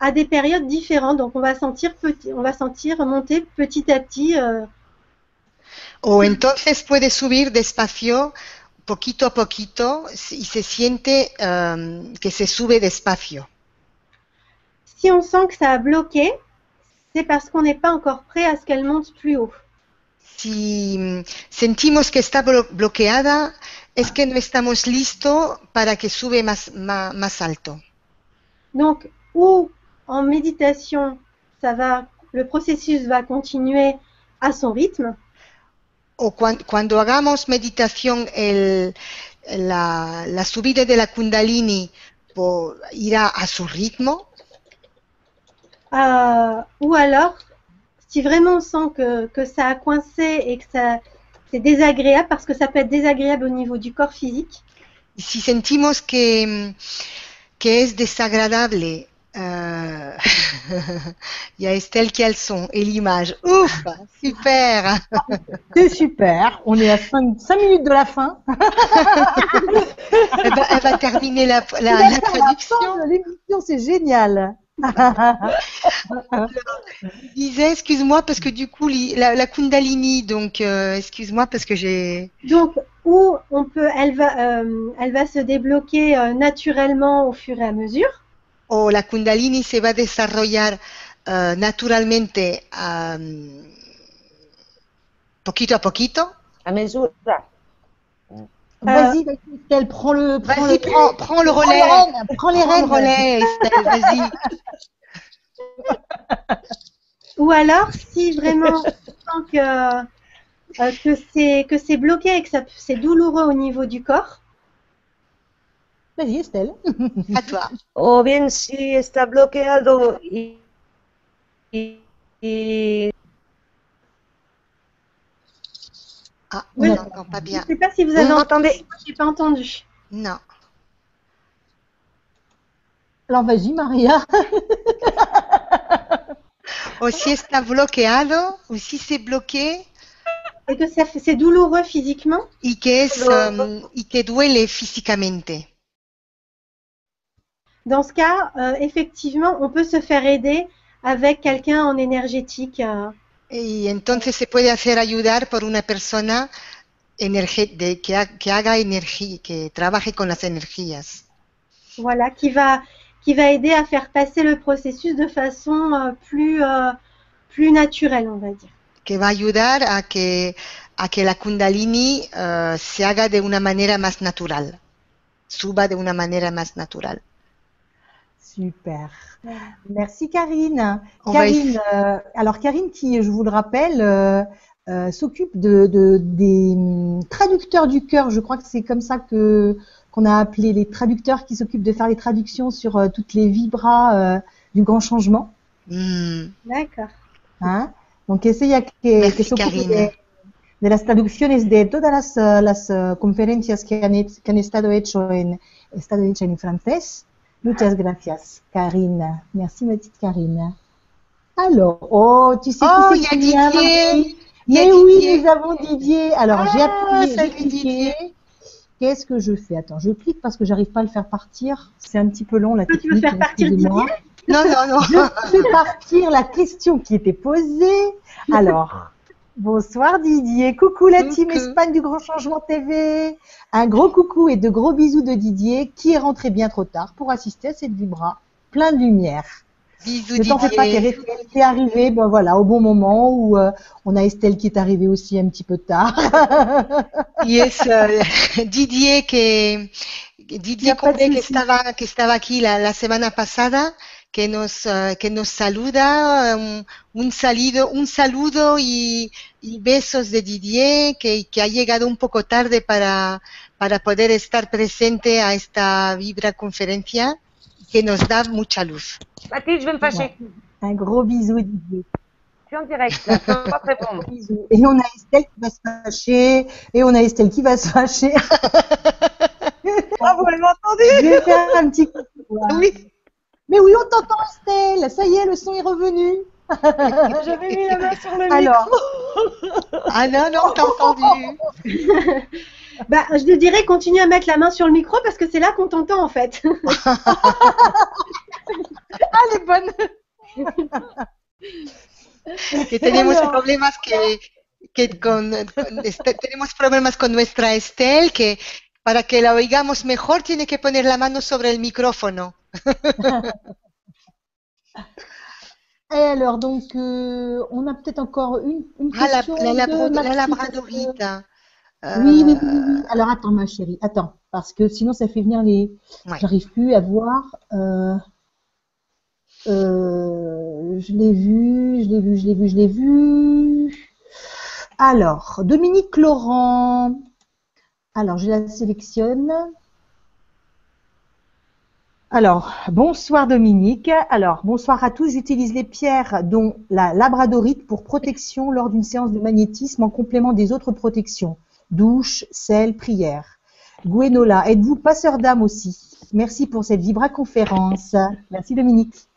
à des périodes différentes. Donc, on va sentir, petit, on va sentir monter petit à petit. euh, O entonces puede subir despacio, poquito a poquito, y se siente um, que se sube despacio. si on sent que ça a bloqué, c'est parce qu'on n'est pas encore prêt à ce qu'elle monte plus haut. Si mm, sentimos que está blo- bloqueada, es que no estamos listos para que sube más, más, más alto. Donc, ou en méditation, ça va, le processus va continuer à son rythme, O cuan- cuando hagamos meditación, el, la, la subida de la kundalini po- irá a su ritmo? euh, ou alors, si vraiment on sent que, que ça a coincé et que ça c'est désagréable, parce que ça peut être désagréable au niveau du corps physique, si sentimos que, que es desagradable, euh, [LAUGHS] il y a Estelle qui a le son et l'image. Ouf, super. [LAUGHS] C'est super. On est à 5, minutes de la fin. [LAUGHS] Elle va, elle va terminer la, la- traduction. L'émission, c'est génial. Je disais, excuse-moi parce que du coup, la Kundalini, donc euh, excuse-moi parce que j'ai. donc où on peut, elle va, euh, elle va se débloquer euh, naturellement au fur et à mesure. O la Kundalini se va a desarrollar euh, naturalmente am, poquito a poquito? A mesura. Vas-y, vas-y, Estelle, prends le, prends Vas-y, le, prends, prends le prends relais. les rênes, prends les Prends le rênes. relais, Estelle, vas-y. [LAUGHS] Ou alors, si vraiment on sent que, euh, que c'est que c'est bloqué et que ça- c'est douloureux au niveau du corps, Vas-y, Estelle. [LAUGHS] À toi. O bien si está bloqueado y, y- y Ah, Oui. on n'entend pas je bien. ne sais pas si vous vous avez entendu, moi, j'ai pas entendu. Non. Alors, vas-y, Maria. [LAUGHS] O si está bloqueado, o si c'est bloqué Et que c'est douloureux physiquement, y que es um, y que duele físicamente. Dans ce cas, euh, effectivement, on peut se faire aider avec quelqu'un en énergétique. euh, Y entonces se puede hacer ayudar por una persona de, que, ha- que haga energía, que trabaje con las energías, voilà, qui va, qui va aider à faire passer le processus de façon euh, plus, euh, plus naturelle, on va dire. que va ayudar a que, a que la kundalini eh, se haga de una manera más natural, suba de una manera más natural. Super. Merci Karine. On va Karine, euh, alors Karine qui, je vous le rappelle, euh, euh, s'occupe de, de- des hum, traducteurs du cœur. Je crois que c'est comme ça que qu'on a appelé les traducteurs qui s'occupent de faire les traductions sur euh, toutes les vibras euh, du grand changement. Mm, D'accord. ¿ah? Donc ella que, Merci, que Karina. de, de las traducciones de todas las, las conferencias que han, que han estado, hecho en, estado hechas en francés. Muchas gracias, Karine. Merci, ma petite Karine. Alors, oh, tu sais Oh, qui c'est qui vient, Didier. Mais oui, Didier. nous avons Didier. Alors, j'ai Ah, appuyé, j'ai cliqué. Didier. Qu'est-ce que je fais? Attends, je clique parce que j'arrive pas à le faire partir. C'est un petit peu long la Tu veux technique. faire partir excusez-moi. Non, non, non. Je fais partir la question qui était posée. Alors, [LAUGHS] bonsoir Didier. Coucou la team. Espagne du Grand Changement TV. Un gros coucou et de gros bisous de Didier qui est rentré bien trop tard pour assister à cette vibra plein de lumière. Bisous Ne t'en fais pas, t'es arrivé ben voilà, au bon moment où euh, on a Estelle qui est arrivée aussi un petit peu tard. Y es eh, Didier que Didier Y a pas de Combe que estaba que estaba aquí la, la semana pasada que nos eh, que nos saluda um, un saludo un saludo y, y besos de Didier que, que ha llegado un poco tarde para para poder estar presente a esta vibra conferencia que nos da mucha luz. Mathilde, je vais me fâcher. un gros bisou Didier. Je suis en direct, là. Je peux pas te répondre. Et on a Estelle qui va se fâcher. Et on a Estelle qui va se fâcher. [LAUGHS] Ah, vous m'avez entendu Je vais faire un petit coucou. hein. Oui. Mais oui, on t'entend Estelle. Ça y est, le son est revenu. [LAUGHS] J'avais mis la main sur le micro. Alors, Ah non, non, t'as entendu. [LAUGHS] Bah, je te dirais, continue à mettre la main sur le micro parce que c'est là qu'on t'entend en fait. [LAUGHS] Ah, elle est bonne. Que tenemos Alors. problemas que, que con, con- tenemos problemas con nuestra Estel, que para que la oigamos mejor tiene que poner la mano sobre el micrófono. [LAUGHS] Et alors, donc, euh, on a peut-être encore une, une Ah, la, question. la, de la parce que- Oui, oui, oui, Euh, oui. Alors, attends, ma chérie, attends. Parce que sinon, ça fait venir les. Ouais. J'arrive plus à voir. euh, je l'ai vu, je l'ai vu, je l'ai vu, je l'ai vu. Alors, Dominique Laurent. Alors, je la sélectionne. Alors, bonsoir Dominique. Alors, bonsoir à tous. J'utilise les pierres dont la labradorite pour protection lors d'une séance de magnétisme en complément des autres protections. Douche, sel, prière. Gwenola, êtes-vous passeur d'âme aussi? Merci pour cette vibra-conférence. Merci Dominique.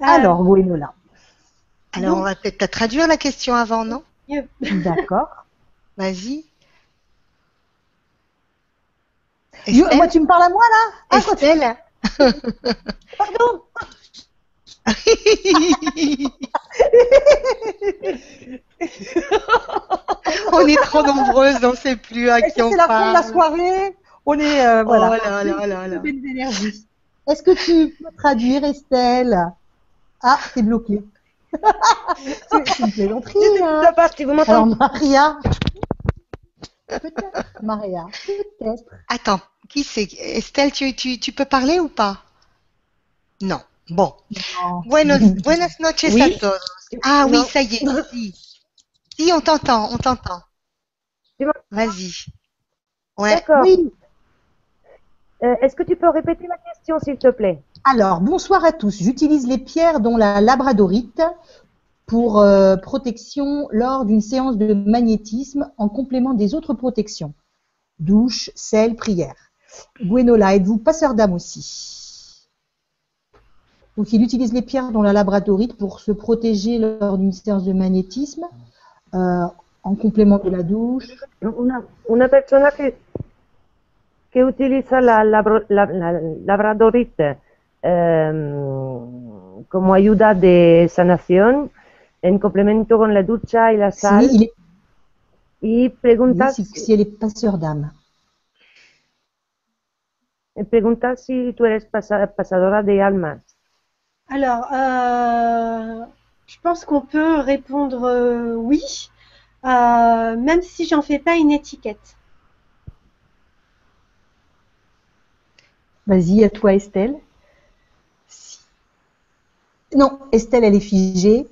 Alors, Gwenola. alors, on va peut-être traduire la question avant, non? [LAUGHS] D'accord. Vas-y. Moi, tu me parles à moi là Ah, quoi, tu- Estelle Pardon [LAUGHS] On est trop nombreuses, on ne sait plus à qui on c'est la fin de la parle. soirée. On est euh, voilà. Oh là là là là. Belles énergies. Est-ce que tu peux traduire, Estelle? Ah, c'est bloqué. [LAUGHS] c'est une plaisanterie. hein. Tu vous Alors, m'entendez Maria. Peut-être, Maria. Peut-être. Attends, qui c'est? Estelle, tu, tu, tu peux parler ou pas? Non. Bon. Non. Buenos, buenas noches Oui. a todos. Ah oui, ça y est, si. Si, on t'entend, on t'entend. Vas-y. Ouais. D'accord. Oui. Euh, Est-ce que tu peux répéter la question, s'il te plaît? Alors, bonsoir à tous. J'utilise les pierres dont la labradorite pour euh, protection lors d'une séance de magnétisme en complément des autres protections. Douche, sel, prière. Gwenola, êtes-vous passeur d'âme aussi? Donc, il utilise les pierres dont la labradorite pour se protéger lors d'une séance de magnétisme euh, en complément de la douche? Una, una persona que, que utiliza la, la, la- labradorite em, como ayuda de sanación en complemento con la ducha y la Si, sal est, y pregunta, si, si elle est passeur d'âme. pregunta si tú eres pasa- pasadora de almas. Alors, euh, je pense qu'on peut répondre euh, oui, euh, même si j'en fais pas une étiquette. Vas-y, à toi, Estelle. Non, Estelle, elle est figée.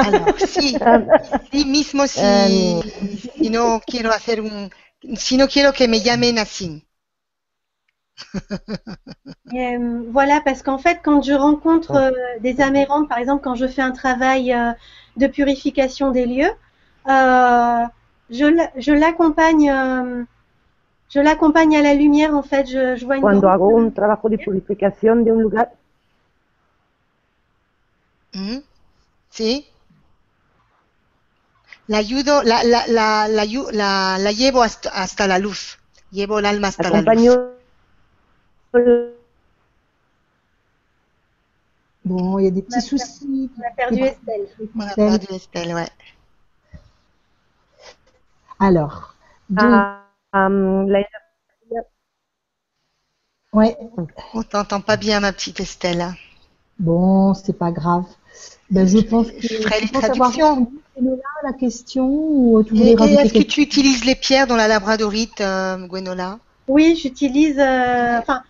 Alors, si, si mismo si, Eh, si no quiero hacer un, si no quiero que me llamen así. [LAUGHS] Euh, voilà, parce qu'en fait, quand je rencontre euh, des amérantes, par exemple, quand je fais un travail euh, de purification des lieux, euh, je, la- je l'accompagne, euh, je l'accompagne à la lumière. En fait, je, je vois une Cuando hago un trabajo de purificación de un lugar, ¿Mm? ¿Sí? La ayudo, la, la, la, la, ayu- la, la llevo hasta, hasta la luz. Llevo el alma hasta la luz. acompaño Bon, il y a des petits soucis. On a perdu Estelle. On a Estelle. perdu Estelle, ouais. Alors, donc, a, a, la ouais, On t'entend pas bien, ma petite Estelle. bon, c'est pas grave. Ben, je pense que Je ferai les penses avoir traductions. répondu, Enola, à la question ou tu Et, voulais rajouter est-ce que tu utilises les pierres dans la labradorite, euh, Gwenola? Oui, j'utilise. euh, Enfin,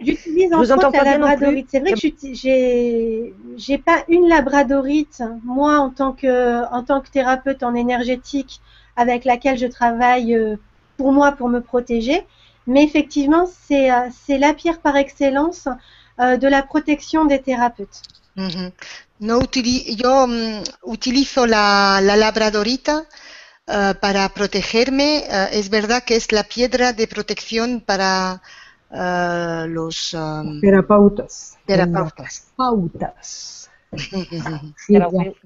j'utilise en vous entends la labradorite. C'est vrai que j'ai j'ai pas une labradorite moi en tant que en tant que thérapeute en énergétique avec laquelle je travaille euh, pour moi pour me protéger. Mais effectivement, c'est euh, c'est la pierre par excellence euh, de la protection des thérapeutes. Ujú. No yo mm, utilizo la, la labradorita eh, para protegerme. Eh, es verdad que es la piedra de protección para eh, los um, Terapeutas. terapeutas. Bien. terapeuta.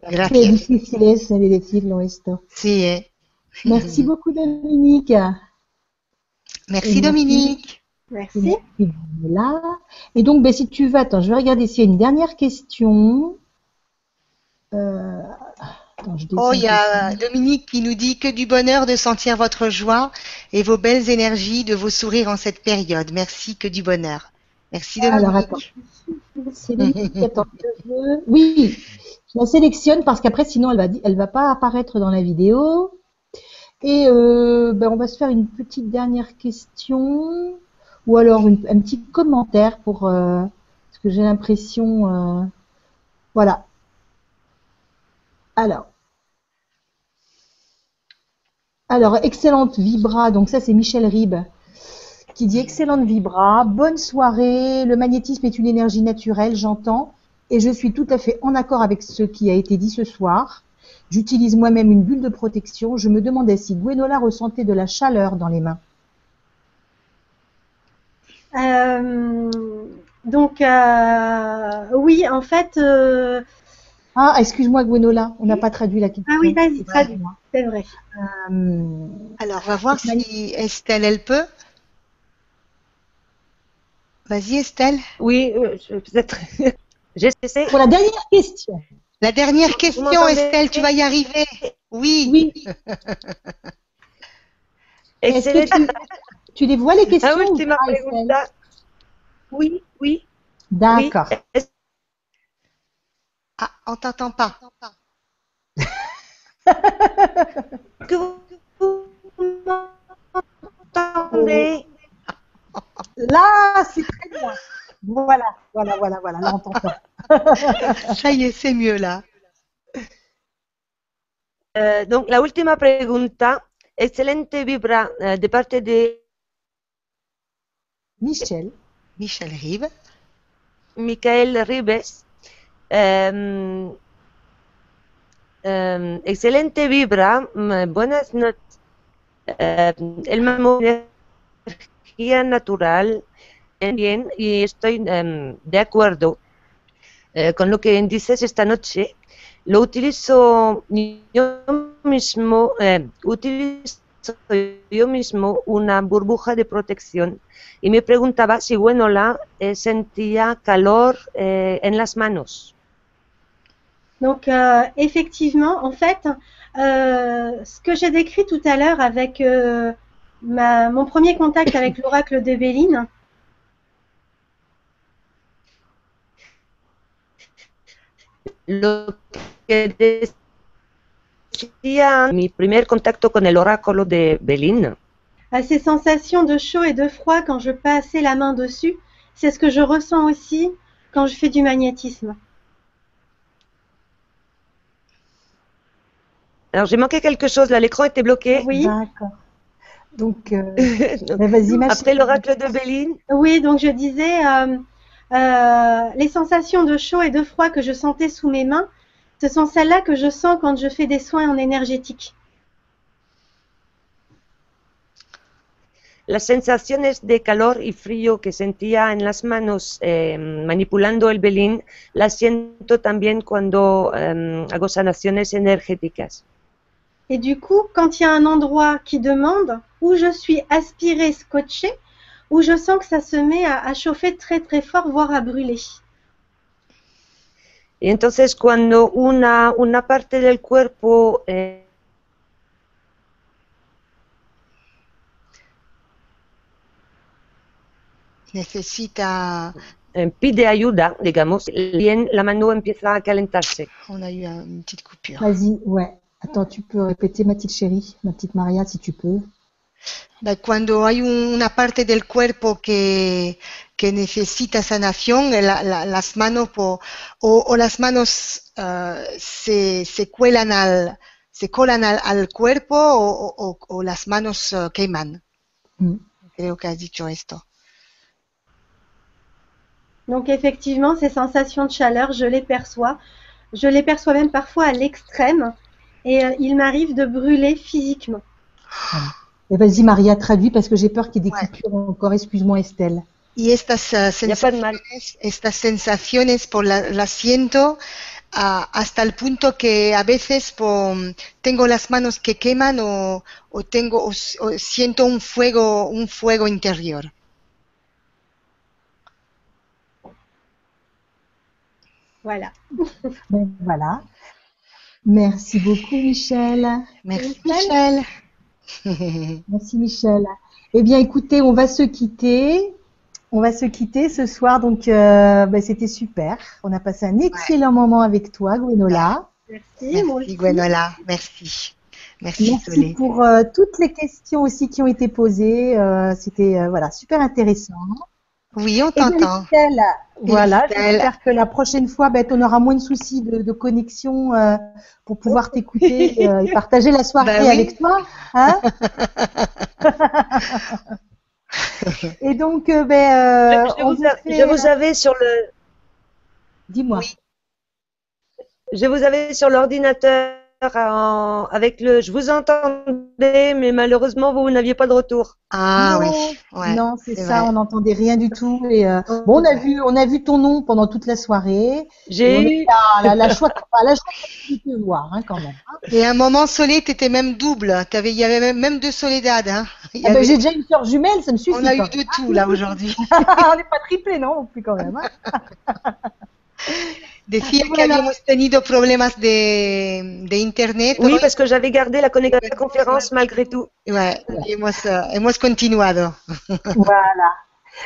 [LAUGHS] Qué difícil es de decirlo esto. Sí, eh. Merci beaucoup, Dominique. Merci Dominique. Merci. Et voilà. Et donc, ben, si tu veux, attends, je vais regarder s'il y a une dernière question. Euh, attends, je Oh, il y a. Dominique qui nous dit que du bonheur de sentir votre joie et vos belles énergies, de vos sourires en cette période. Merci, que du bonheur. Merci Alors, Dominique. attends. Céline, attends, je veux- Oui, je la sélectionne parce qu'après, sinon, elle va, elle va pas apparaître dans la vidéo. Et euh, ben, on va se faire une petite dernière question ou alors une- un petit commentaire pour euh, parce que j'ai l'impression, euh, voilà. Alors, alors excellente vibra. Donc ça, c'est Michel Ribes qui dit excellente vibra, bonne soirée, le magnétisme est une énergie naturelle, j'entends, et je suis tout à fait en accord avec ce qui a été dit ce soir. J'utilise moi-même une bulle de protection. Je me demandais si Gwenola ressentait de la chaleur dans les mains. Euh, donc, euh, oui, en fait, euh, Ah, excuse-moi Gwenola, on n'a pas traduit la question. ah oui, vas-y, traduis, Excuse-moi. c'est vrai. Euh, Alors, on va voir si Estelle, elle peut. Vas-y Estelle. Oui, peut-être. [LAUGHS] J'essaie. pour la dernière question. La dernière question, Estelle, tu vas y arriver. Oui. Oui, [LAUGHS] est-ce que Excelente. [LAUGHS] tu, les vois les questions La ou última Estelle pregunta. Oui, oui. D'accord. oui. Ah, on t'entend pas. [LAUGHS] que vous m'entendez? Là, c'est très loin. Voilà, voilà, voilà, voilà, là on t'entend. [LAUGHS] Ça y est, c'est mieux là. Eh, donc, la última pregunta. Excelente vibra eh, de parte de Michel. Michel Rive. Micael Ribes. Em, em, excelente vibra. mm, Buenas noches. Em, el mambo energía natural. Bien, y estoy em, de acuerdo eh, con lo que dices esta noche. Lo utilizo yo mismo, utilizo yo mismo una burbuja de protección y me preguntaba si Gwenola eh, sentía calor eh, en las manos. Donc, euh, effectivement, en fait, euh, ce que j'ai décrit tout à l'heure avec euh, ma, mon premier contact avec l'oracle de Béline, Lo que decía mi primer contacto con el oráculo de Belín, à ces sensations de chaud et de froid quand je passais la main dessus, c'est ce que je ressens aussi quand je fais du magnétisme. alors j'ai manqué quelque chose, là l'écran était bloqué. Oui, D'accord. Donc, euh, Donc, [LAUGHS] ben, vas-y, Après l'oracle de Béline, oui, donc je disais, euh, euh, les sensations de chaud et de froid que je sentais sous mes mains, ce sont celles-là que je sens quand je fais des soins en énergétique. las sensaciones de calor y frío que sentía en las manos eh, manipulando el Belín, las siento también cuando eh, hago sanaciones energéticas. Et du coup, quand il y a un endroit qui demande, où je suis aspirée, scotchée, où je sens que ça se met à, à chauffer très très fort, voire à brûler. Y entonces cuando una, una parte del cuerpo eh, Necesita. eh, pide ayuda, digamos, bien la mano empieza a calentarse. On a eu un- une petite coupure. Vas-y, ouais. Attends, tu peux répéter, ma petite chérie, ma petite Maria, si tu peux. Cuando hay un- una parte del cuerpo que, que necesita sanación, eh, la- la- las manos po- o, o las manos eh, se, se cuelan al, se colan al, al cuerpo o, o- o las manos eh, queman. Mm. Creo que has dicho esto. Donc effectivement, ces sensations de chaleur, je les perçois. Je les perçois même parfois à l'extrême. Et euh, il m'arrive de brûler physiquement. Et vas-y, Maria, traduis parce que j'ai peur qu'il y ait des Ouais. coupures encore. Excuse-moi, Estelle. y estas uh, Il n'y a pas de mal. sensaciones, estas sensaciones por la, las siento ah, hasta el punto que a veces po- tengo las manos que queman o, o tengo o o siento un fuego un fuego interior. Voilà. Ben, voilà. Merci beaucoup, Michel. Merci Michel. [LAUGHS] Merci, Michel. Eh bien, écoutez, on va se quitter. On va se quitter ce soir. Donc, euh, ben, c'était super. On a passé un excellent moment avec toi, Gwenola. Merci. moi Merci aussi. Gwenola, merci. Merci, Merci Solé. pour euh, toutes les questions aussi qui ont été posées. Euh, c'était euh, voilà super intéressant. Oui, on Eh t'entend. Estelle, voilà, j'espère que la prochaine fois, ben, on aura moins de soucis de, de connexion euh, pour pouvoir [LAUGHS] t'écouter euh, et partager la soirée Bah oui. avec toi. Hein [LAUGHS] et donc, euh, ben, euh, je, vous vous a- fait- je vous avais sur le, Dis-moi. Oui. je vous avais sur l'ordinateur avec le, je vous mais malheureusement vous n'aviez pas de retour. Ah Non, oui, ouais. non, c'est ça, vrai. on n'entendait rien du tout. Et, euh, bon, on a vu, on a vu ton nom pendant toute la soirée. J'ai eu, la, la chouette, [LAUGHS] enfin, la chouette de te voir, hein, quand même. Et à un moment, Solé, t'étais même double. T'avais, il y avait même, même deux Soledad. Hein. Ah ben, j'ai déjà une sœur jumelle, ça me suffit. on a eu de tout là aujourd'hui. [LAUGHS] on n'est pas triplé, non, non plus quand même. hein. [LAUGHS] Decía que Voilà. habíamos tenido problemas de, de internet. oui, parce que j'avais gardé la connexion la conférence malgré tout. Ouais, hemos, euh, hemos continuado. [LAUGHS] Voilà.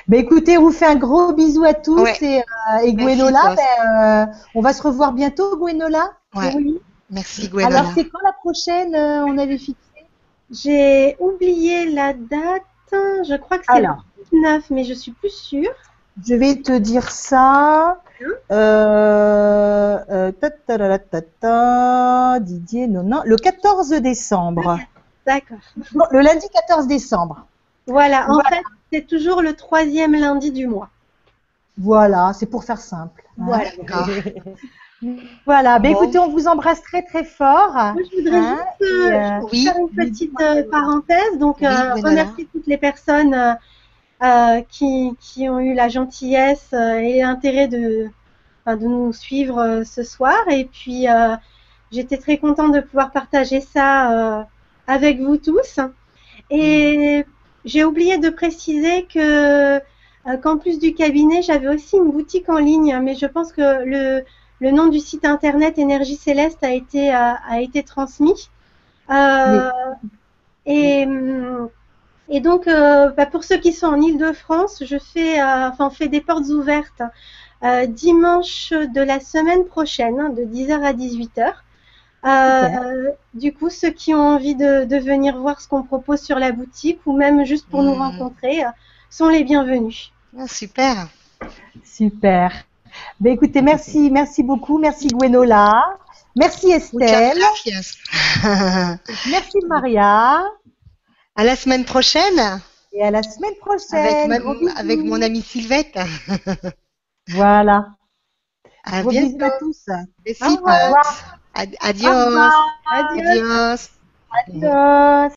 Ben écoutez, on vous fait un gros bisou à tous Ouais. et, euh, et Gwenola, ben, euh, on va se revoir bientôt, Gwenola. Ouais. Oui. Merci Gwenola. Alors c'est quand la prochaine euh, On avait fixé? J'ai oublié la date. Je crois que c'est le Alors, 9, mais je suis plus sûre. Je vais te dire ça. Euh, euh, ta, ta, ta, ta, ta, Didier, non, non, le 14 décembre. D'accord. Le lundi 14 décembre. Voilà. En Voilà. fait, c'est toujours le troisième lundi du mois. Voilà, c'est pour faire simple. hein. Voilà. [LAUGHS] Voilà, ben Bon. écoutez, on vous embrasse très très fort. Moi, je voudrais Hein, juste euh, Oui, faire une petite parenthèse. Donc, Oui, remercier toutes les personnes euh, qui, qui ont eu la gentillesse euh, et l'intérêt de, enfin, de nous suivre euh, ce soir. Et puis, euh, j'étais très contente de pouvoir partager ça euh, avec vous tous. Et j'ai oublié de préciser que qu'en plus du cabinet, j'avais aussi une boutique en ligne, mais je pense que le, le nom du site internet Énergie Céleste a été, a, a été transmis. Et, hum, et donc, euh, bah, pour ceux qui sont en Ile-de-France, je fais, euh, enfin, on fait des portes ouvertes euh, dimanche de la semaine prochaine, hein, de 10h à 18h. Euh, du coup, ceux qui ont envie de, de venir voir ce qu'on propose sur la boutique ou même juste pour nous Mhm. rencontrer euh, sont les bienvenus. Ah, super. Super. Ben écoutez, merci, merci beaucoup, merci Gwenola, merci Estelle, [LAUGHS] merci Maria, À la semaine prochaine et à la semaine avec, prochaine. ma- Gros bisous. avec mon amie Sylvette. Voilà. À Gros bisous à bientôt. tous. Au Adios. Adieu. Adios. Adios.